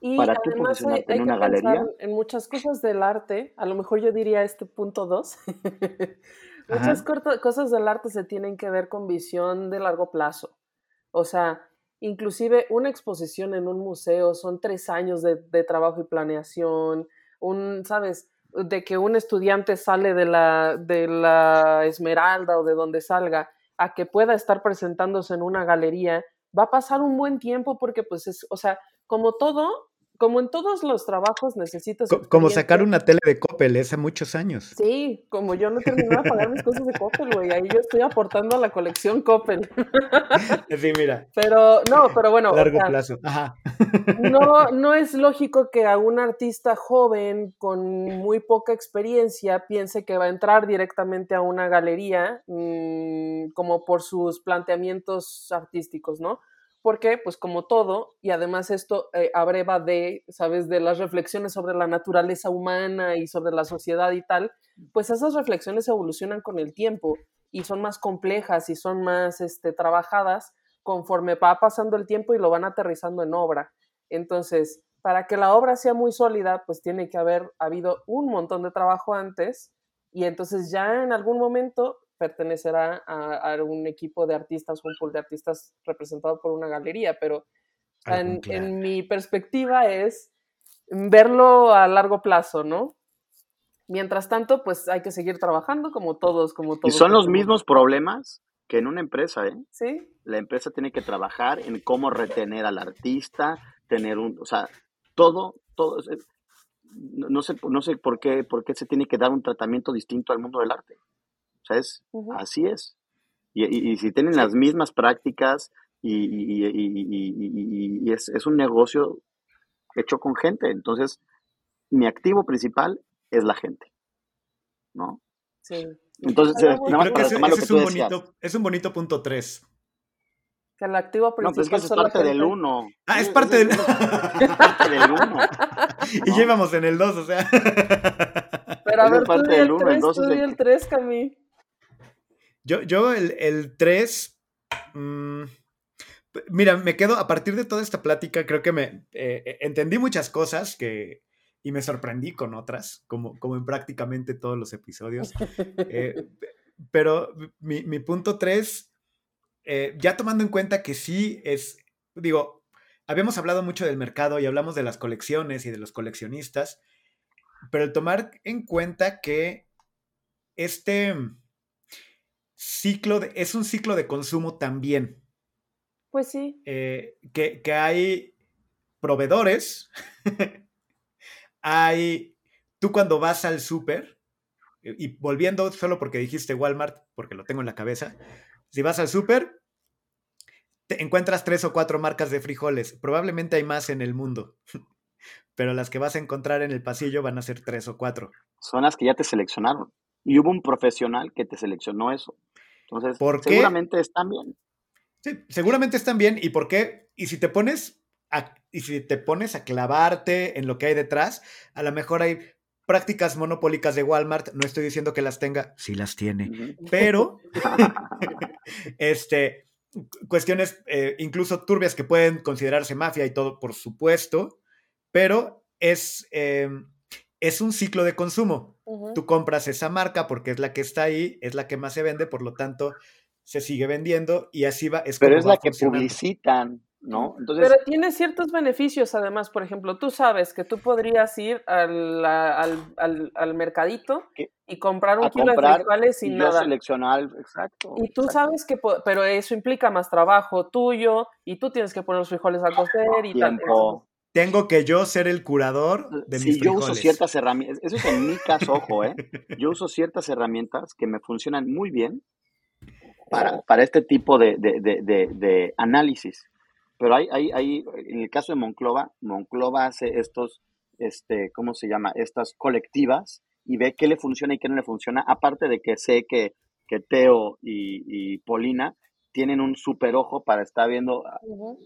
Y para tú posicionarte en una galería. En muchas cosas del arte, a lo mejor yo diría este punto dos. muchas cosas del arte se tienen que ver con visión de largo plazo. O sea, inclusive una exposición en un museo son tres años de, trabajo y planeación, un, ¿sabes? De que un estudiante sale de la, de la Esmeralda o de donde salga a que pueda estar presentándose en una galería, va a pasar un buen tiempo porque pues es, o sea, como todo, como en todos los trabajos necesitas... como sacar una tele de Coppel, hace muchos años. Sí, como yo no terminé de pagar mis cosas de Coppel, güey, ahí yo estoy aportando a la colección Coppel. Sí, mira. Pero, no, pero bueno. Largo plazo, ajá. No, no es lógico que a un artista joven con muy poca experiencia piense que va a entrar directamente a una galería mmm, como por sus planteamientos artísticos, ¿no? Porque pues como todo, y además esto eh, abreva de, sabes, de las reflexiones sobre la naturaleza humana y sobre la sociedad y tal, pues esas reflexiones evolucionan con el tiempo y son más complejas y son más este, trabajadas conforme va pasando el tiempo y lo van aterrizando en obra. Entonces, para que la obra sea muy sólida, pues tiene que haber habido un montón de trabajo antes y entonces ya en algún momento pertenecerá a, un equipo de artistas, un pool de artistas representado por una galería, pero en, mi perspectiva es verlo a largo plazo, ¿no? Mientras tanto, pues hay que seguir trabajando como todos, como todos. Y son los mismos problemas que en una empresa, ¿eh? Sí. La empresa tiene que trabajar en cómo retener al artista, tener un, o sea, todo, todo, no sé, no sé por qué, por qué se tiene que dar un tratamiento distinto al mundo del arte sea, así es. Y, si tienen las mismas prácticas y, es, un negocio hecho con gente, entonces mi activo principal es la gente, ¿no? Sí. Entonces, nada más es, un bonito, es un bonito punto 3. Que el activo principal no, pues es que es parte del 1. Ah, es parte del 1. y ya íbamos en el 2, o sea. Pero a ver, tú el 1, el 2 el 3, Cami. Yo, yo el, 3, mm, mira, me quedo, a partir de toda esta plática, creo que me eh, eh, entendí muchas cosas que, y me sorprendí con otras, como, como en prácticamente todos los episodios. Eh, pero mi, mi punto 3, ya tomando en cuenta que sí es, digo, habíamos hablado mucho del mercado y hablamos de las colecciones y de los coleccionistas, pero el tomar en cuenta que este ciclo, de, es un ciclo de consumo también. Pues sí. Eh, que, hay proveedores, hay, tú cuando vas al súper, y volviendo solo porque dijiste Walmart, porque lo tengo en la cabeza, si vas al súper, te encuentras tres o cuatro marcas de frijoles, probablemente hay más en el mundo, pero las que vas a encontrar en el pasillo van a ser tres o cuatro. Son las que ya te seleccionaron. Y hubo un profesional que te seleccionó eso. Entonces, seguramente están bien. Sí, seguramente están bien. ¿Y por qué? Y si te pones a, y si te pones a clavarte en lo que hay detrás, a lo mejor hay prácticas monopólicas de Walmart. No estoy diciendo que las tenga, sí las tiene, pero este, cuestiones eh, incluso turbias que pueden considerarse mafia y todo, por supuesto, pero es, em, es un ciclo de consumo. Tú compras esa marca porque es la que está ahí, es la que más se vende, por lo tanto se sigue vendiendo y así va. Es Pero es la que publicitan, ¿no? Entonces... Pero tiene ciertos beneficios además, por ejemplo, tú sabes que tú podrías ir al, al, mercadito y comprar un kilo de frijoles sin nada. seleccionar, exacto. Y tú sabes que, pero eso implica más trabajo tuyo y tú tienes que poner los frijoles a cocer y tal tengo que yo ser el curador de mis sí, yo uso ciertas herramientas, eso es en mi caso, ojo, ¿eh? Yo uso ciertas herramientas que me funcionan muy bien para, para este tipo de, de, de, de, análisis. Pero hay, hay, hay, en el caso de Monclova, Monclova hace estos, este, ¿cómo se llama? Estas colectivas y ve qué le funciona y qué no le funciona, aparte de que sé que, que Teo y, y Polina tienen un super ojo para estar viendo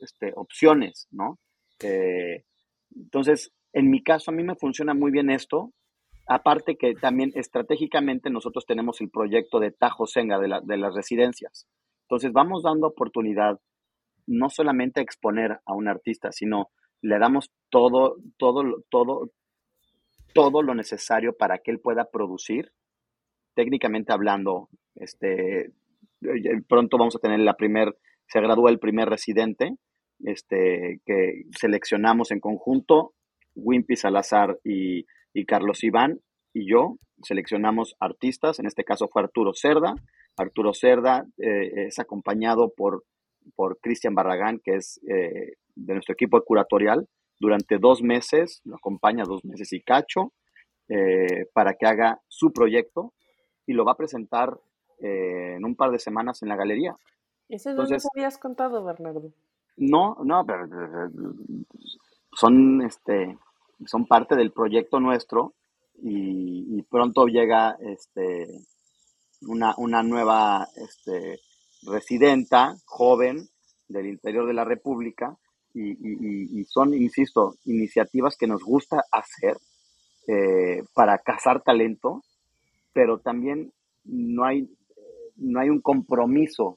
este, opciones, ¿no? Eh, entonces, en mi caso, a mí me funciona muy bien esto. Aparte que también estratégicamente nosotros tenemos el proyecto de Tajo Senga de, de las residencias. Entonces, vamos dando oportunidad no solamente a exponer a un artista, sino le damos todo, todo, todo, todo lo necesario para que él pueda producir. Técnicamente hablando, este, pronto vamos a tener la primer, se gradúa el primer residente este, que seleccionamos en conjunto, Wimpy Salazar y, Carlos Iván y yo seleccionamos artistas, en este caso fue Arturo Cerda. Arturo Cerda eh, es acompañado por, por Cristian Barragán, que es eh, de nuestro equipo curatorial. Durante dos meses, lo acompaña dos meses y cacho, eh, para que haga su proyecto y lo va a presentar en un par de semanas en la galería. ¿Eso es lo que habías contado, Bernardo? No, no, pero son, este, son parte del proyecto nuestro y, pronto llega este, una, una nueva este, residenta joven del interior de la República y, son, insisto, iniciativas que nos gusta hacer eh, para cazar talento, pero también no hay, no hay un compromiso,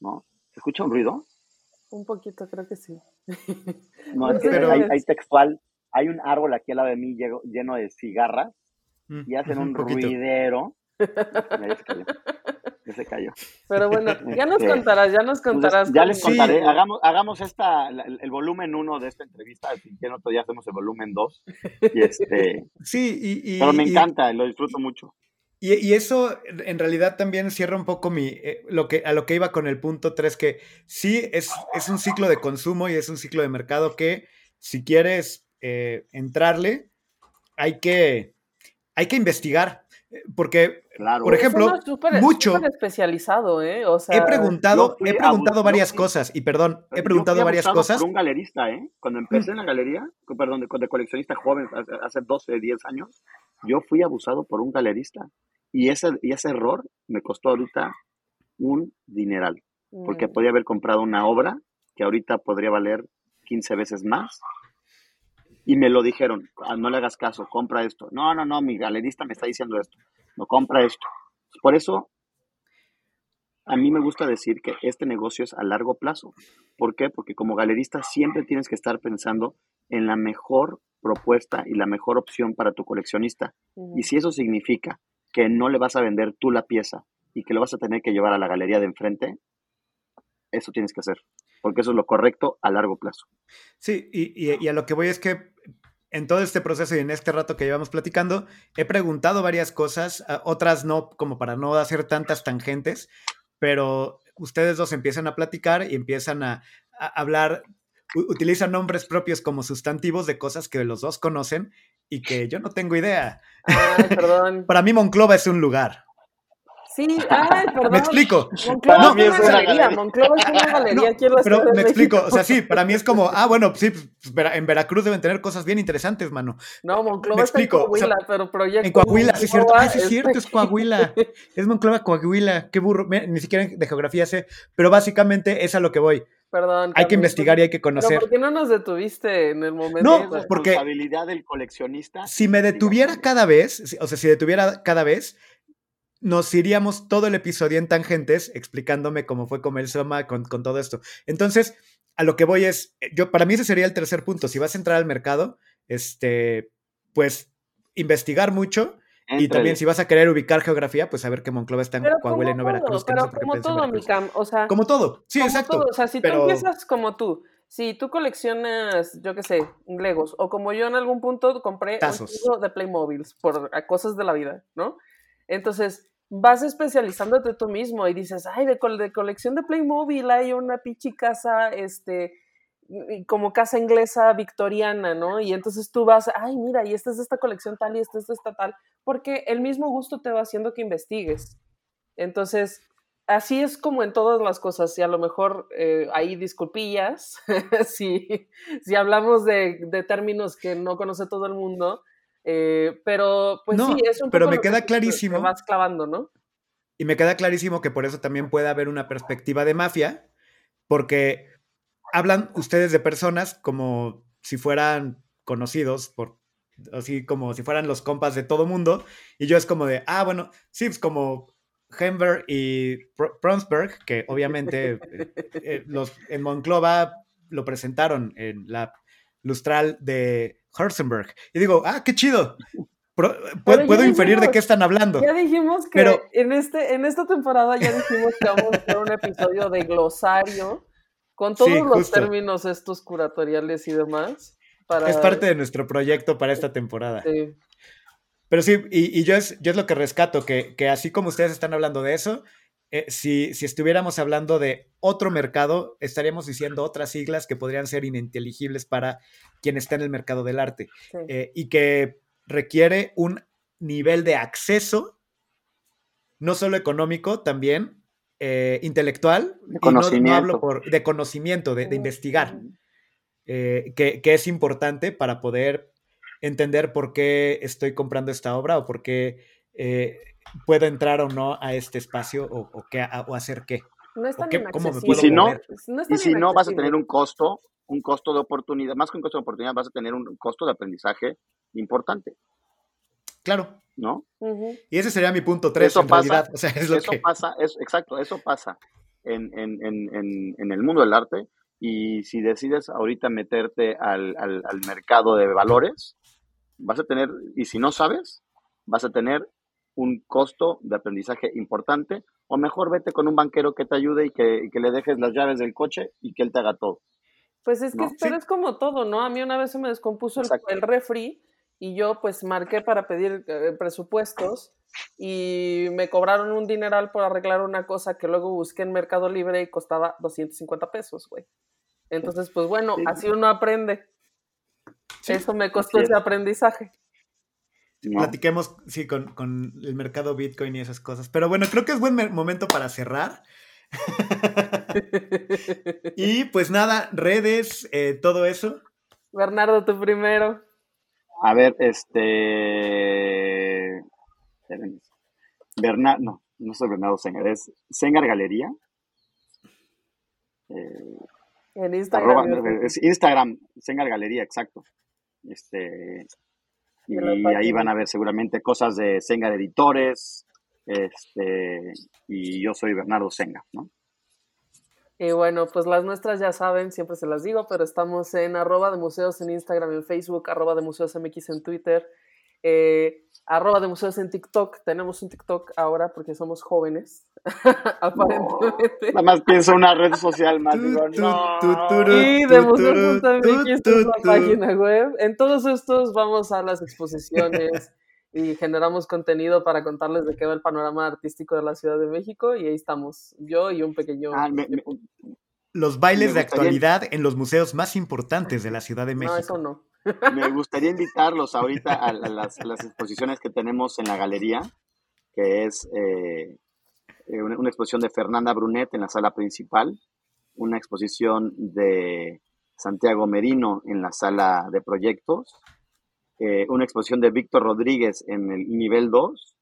¿no? ¿Se escucha un ruido? Un poquito, creo que sí. No, es que hay, textual, hay un árbol aquí al lado de mí lleno de cigarras mm, y hacen un, ruidero. Ya se cayó. Pero bueno, ya nos este, contarás, ya nos contarás. ya les contaré, hagamos, hagamos esta, el, volumen uno de esta entrevista, si quieren otro día hacemos el volumen dos. Y este, sí, y, pero me encanta, lo disfruto mucho. Y, eso en realidad también cierra un poco mi, eh, lo que, a lo que iba con el punto 3, que sí es, es un ciclo de consumo y es un ciclo de mercado que si quieres eh, entrarle, hay que, hay que investigar. Porque, por ejemplo, mucho especializado, ¿eh? he preguntado, he preguntado varias cosas y perdón, he preguntado varias cosas. Por un galerista, ¿eh? Cuando empecé en la galería, perdón, de, coleccionista joven hace 12, 10 años, yo fui abusado por un galerista y ese, y ese error me costó ahorita un dineral, porque mm. podía haber comprado una obra que ahorita podría valer 15 veces más. Y me lo dijeron, ah, no le hagas caso, compra esto. No, no, no, mi galerista me está diciendo esto. No, compra esto. Por eso, a mí me gusta decir que este negocio es a largo plazo. ¿Por qué? Porque como galerista siempre tienes que estar pensando en la mejor propuesta y la mejor opción para tu coleccionista. Y si eso significa que no le vas a vender tú la pieza y que lo vas a tener que llevar a la galería de enfrente, eso tienes que hacer, porque eso es lo correcto a largo plazo. Sí, y, a lo que voy es que en todo este proceso y en este rato que llevamos platicando, he preguntado varias cosas, otras no, como para no hacer tantas tangentes, pero ustedes dos empiezan a platicar y empiezan a, a hablar, utilizan nombres propios como sustantivos de cosas que los dos conocen y que yo no tengo idea. Ay, perdón. Para mí Monclova es un lugar. Sí, ay, perdón. Me explico. Monclova es una galería. Monclova es una galería aquí en Pero me explico, o sea, sí, para mí es como, ah, bueno, sí, pues, en Veracruz deben tener cosas bien interesantes, mano. No, Monclova está en Coahuila, pero proyecto. En Coahuila, sí es cierto. Ah, sí es cierto, es Coahuila. Es Monclova, Coahuila. Qué burro, ni siquiera de geografía sé, pero básicamente es a lo que voy. Perdón. Hay que investigar y hay que conocer. ¿Por qué no nos detuviste en el momento? No, porque. La del coleccionista. Si me detuviera cada vez, o sea, si detuviera cada vez, nos iríamos todo el episodio en tangentes explicándome cómo fue comer Soma con, con todo esto. Entonces, a lo que voy es, yo, para mí ese sería el tercer punto. Si vas a entrar al mercado, este, pues investigar mucho y también si vas a querer ubicar geografía, pues saber que Monclova está en Coahuila y no Veracruz. Pero como todo, Micam, o sea... Como todo, sí, exacto. O sea, si tú empiezas como tú, si tú coleccionas, yo qué sé, Legos, o como yo en algún punto compré un de Playmobiles por cosas de la vida, ¿no? Entonces, vas especializándote tú mismo y dices, ay, de, colección de Playmobil hay una pichi casa, este como casa inglesa victoriana, ¿no? Y entonces tú vas, ay, mira, y esta es esta colección tal y esta es esta tal, porque el mismo gusto te va haciendo que investigues. Entonces, así es como en todas las cosas, y a lo mejor eh, hay disculpillas si, si hablamos de, de, términos que no conoce todo el mundo, eh, pero pues sí, es un pero me queda clarísimo. Te vas clavando, ¿no? Y me queda clarísimo que por eso también puede haber una perspectiva de mafia, porque hablan ustedes de personas como si fueran conocidos, por, así como si fueran los compas de todo mundo, y yo es como de, ah, bueno, sí, es como Hember y Pronsberg, que obviamente eh, eh, los, en Monclova lo presentaron en la lustral de Herzenberg. Y digo, ah, qué chido. puedo, inferir de qué están hablando. Ya dijimos que en, este, en esta temporada ya dijimos que vamos a hacer un episodio de glosario Con todos los términos estos curatoriales y demás. Para... Es parte de nuestro proyecto para esta temporada. Sí. Pero sí, y, yo, es, yo es lo que rescato, que, que así como ustedes están hablando de eso, eh, si, si, estuviéramos hablando de otro mercado, estaríamos diciendo otras siglas que podrían ser ininteligibles para quien está en el mercado del arte eh, y que requiere un nivel de acceso, no solo económico, también eh, intelectual, de conocimiento, no, hablo por, de, conocimiento de, investigar, que, que, es importante para poder entender por qué estoy comprando esta obra o por qué puedo entrar o no a este espacio o, qué, o hacer qué. No es tan ¿Cómo me puedo y si no, y si no vas a tener un costo, un costo de oportunidad, más que un costo de oportunidad, vas a tener un costo de aprendizaje importante. Claro. ¿No? Y ese sería mi punto 3 en realidad. O sea, es lo eso pasa, es, exacto, eso pasa en, en, en, en, el mundo del arte. Y si decides ahorita meterte al, al, al mercado de valores, vas a tener, y si no sabes, vas a tener un costo de aprendizaje importante, o mejor vete con un banquero que te ayude y que, le dejes las llaves del coche y que él te haga todo. Pues es que pero es como todo, ¿no? A mí una vez se me descompuso el, el, refri y yo pues marqué para pedir eh, presupuestos y me cobraron un dineral por arreglar una cosa que luego busqué en Mercado Libre y costaba 250 pesos, güey. Entonces, pues bueno, así uno aprende. Eso me costó ese aprendizaje. Platiquemos, sí, con, el mercado Bitcoin y esas cosas. Pero bueno, creo que es buen momento para cerrar. y pues nada, redes, eh, todo eso. Bernardo, tú primero. A ver, este. Bernardo, no, no soy Bernardo Sengar, es Sengar Galería. Eh, en Instagram. es Instagram, Sengar Galería, exacto. Este, y ahí van a ver seguramente cosas de Senga de Editores, este, y yo soy Bernardo Senga, ¿no? Y bueno, pues las nuestras ya saben, siempre se las digo, pero estamos en arroba de museos en Instagram, en Facebook, arroba de museos MX en Twitter, eh, arroba de museos en TikTok. Tenemos un TikTok ahora porque somos jóvenes, aparentemente. nada más pienso una red social más. Digo, y de es la página web. En todos estos vamos a las exposiciones y generamos contenido para contarles de qué va el panorama artístico de la Ciudad de México y ahí estamos, yo y un pequeño... Ah, los bailes de actualidad en los museos más importantes de la Ciudad de México. No, eso no. Me gustaría invitarlos ahorita a, las, exposiciones que tenemos en la galería, que es eh, eh, una, exposición de Fernanda Brunet en la sala principal, una exposición de Santiago Merino en la sala de proyectos, eh, una exposición de Víctor Rodríguez en el nivel 2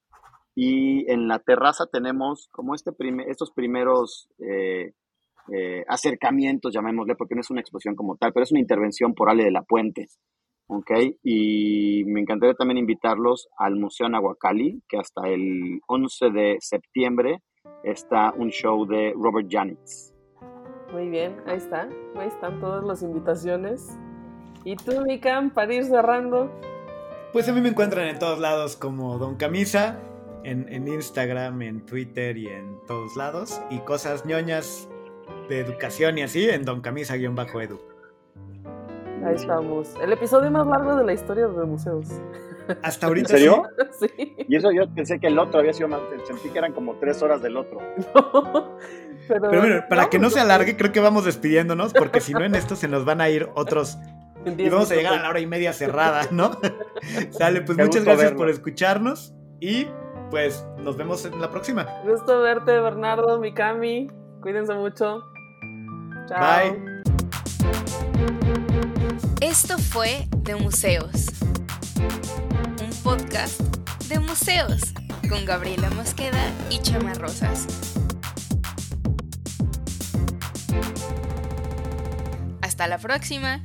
y en la terraza tenemos como este estos primeros eh, acercamientos, llamémosle, porque no es una exposición como tal, pero es una intervención por Ale de la Puente. ¿ok? Y me encantaría también invitarlos al Museo Nahuacali, que hasta el 11 de septiembre está un show de Robert Janitz. Muy bien, ahí está, ahí están todas las invitaciones. ¿Y tú, Mikam, para ir cerrando? Pues a mí me encuentran en todos lados como Don Camisa, en, en Instagram, en Twitter y en todos lados. Y cosas ñoñas de educación y así en Don Camisa-Edu. Ahí estamos. El episodio más largo de la historia de museos. ¿Hasta ahorita? ¿En serio? Sí. Y eso yo pensé que el otro había sido más. Sentí que eran como tres horas del otro. pero, bueno, para que no se alargue, creo que vamos despidiéndonos, porque si no, en esto se nos van a ir otros. Y vamos a llegar a la hora y media cerrada, ¿no? Sale, pues muchas gracias por escucharnos y pues nos vemos en la próxima. Gusto verte, Bernardo, Mikami. Cuídense mucho. Bye. Esto fue De Museos, podcast de museos con Gabriela Mosqueda y Chama Rosas. Hasta la próxima.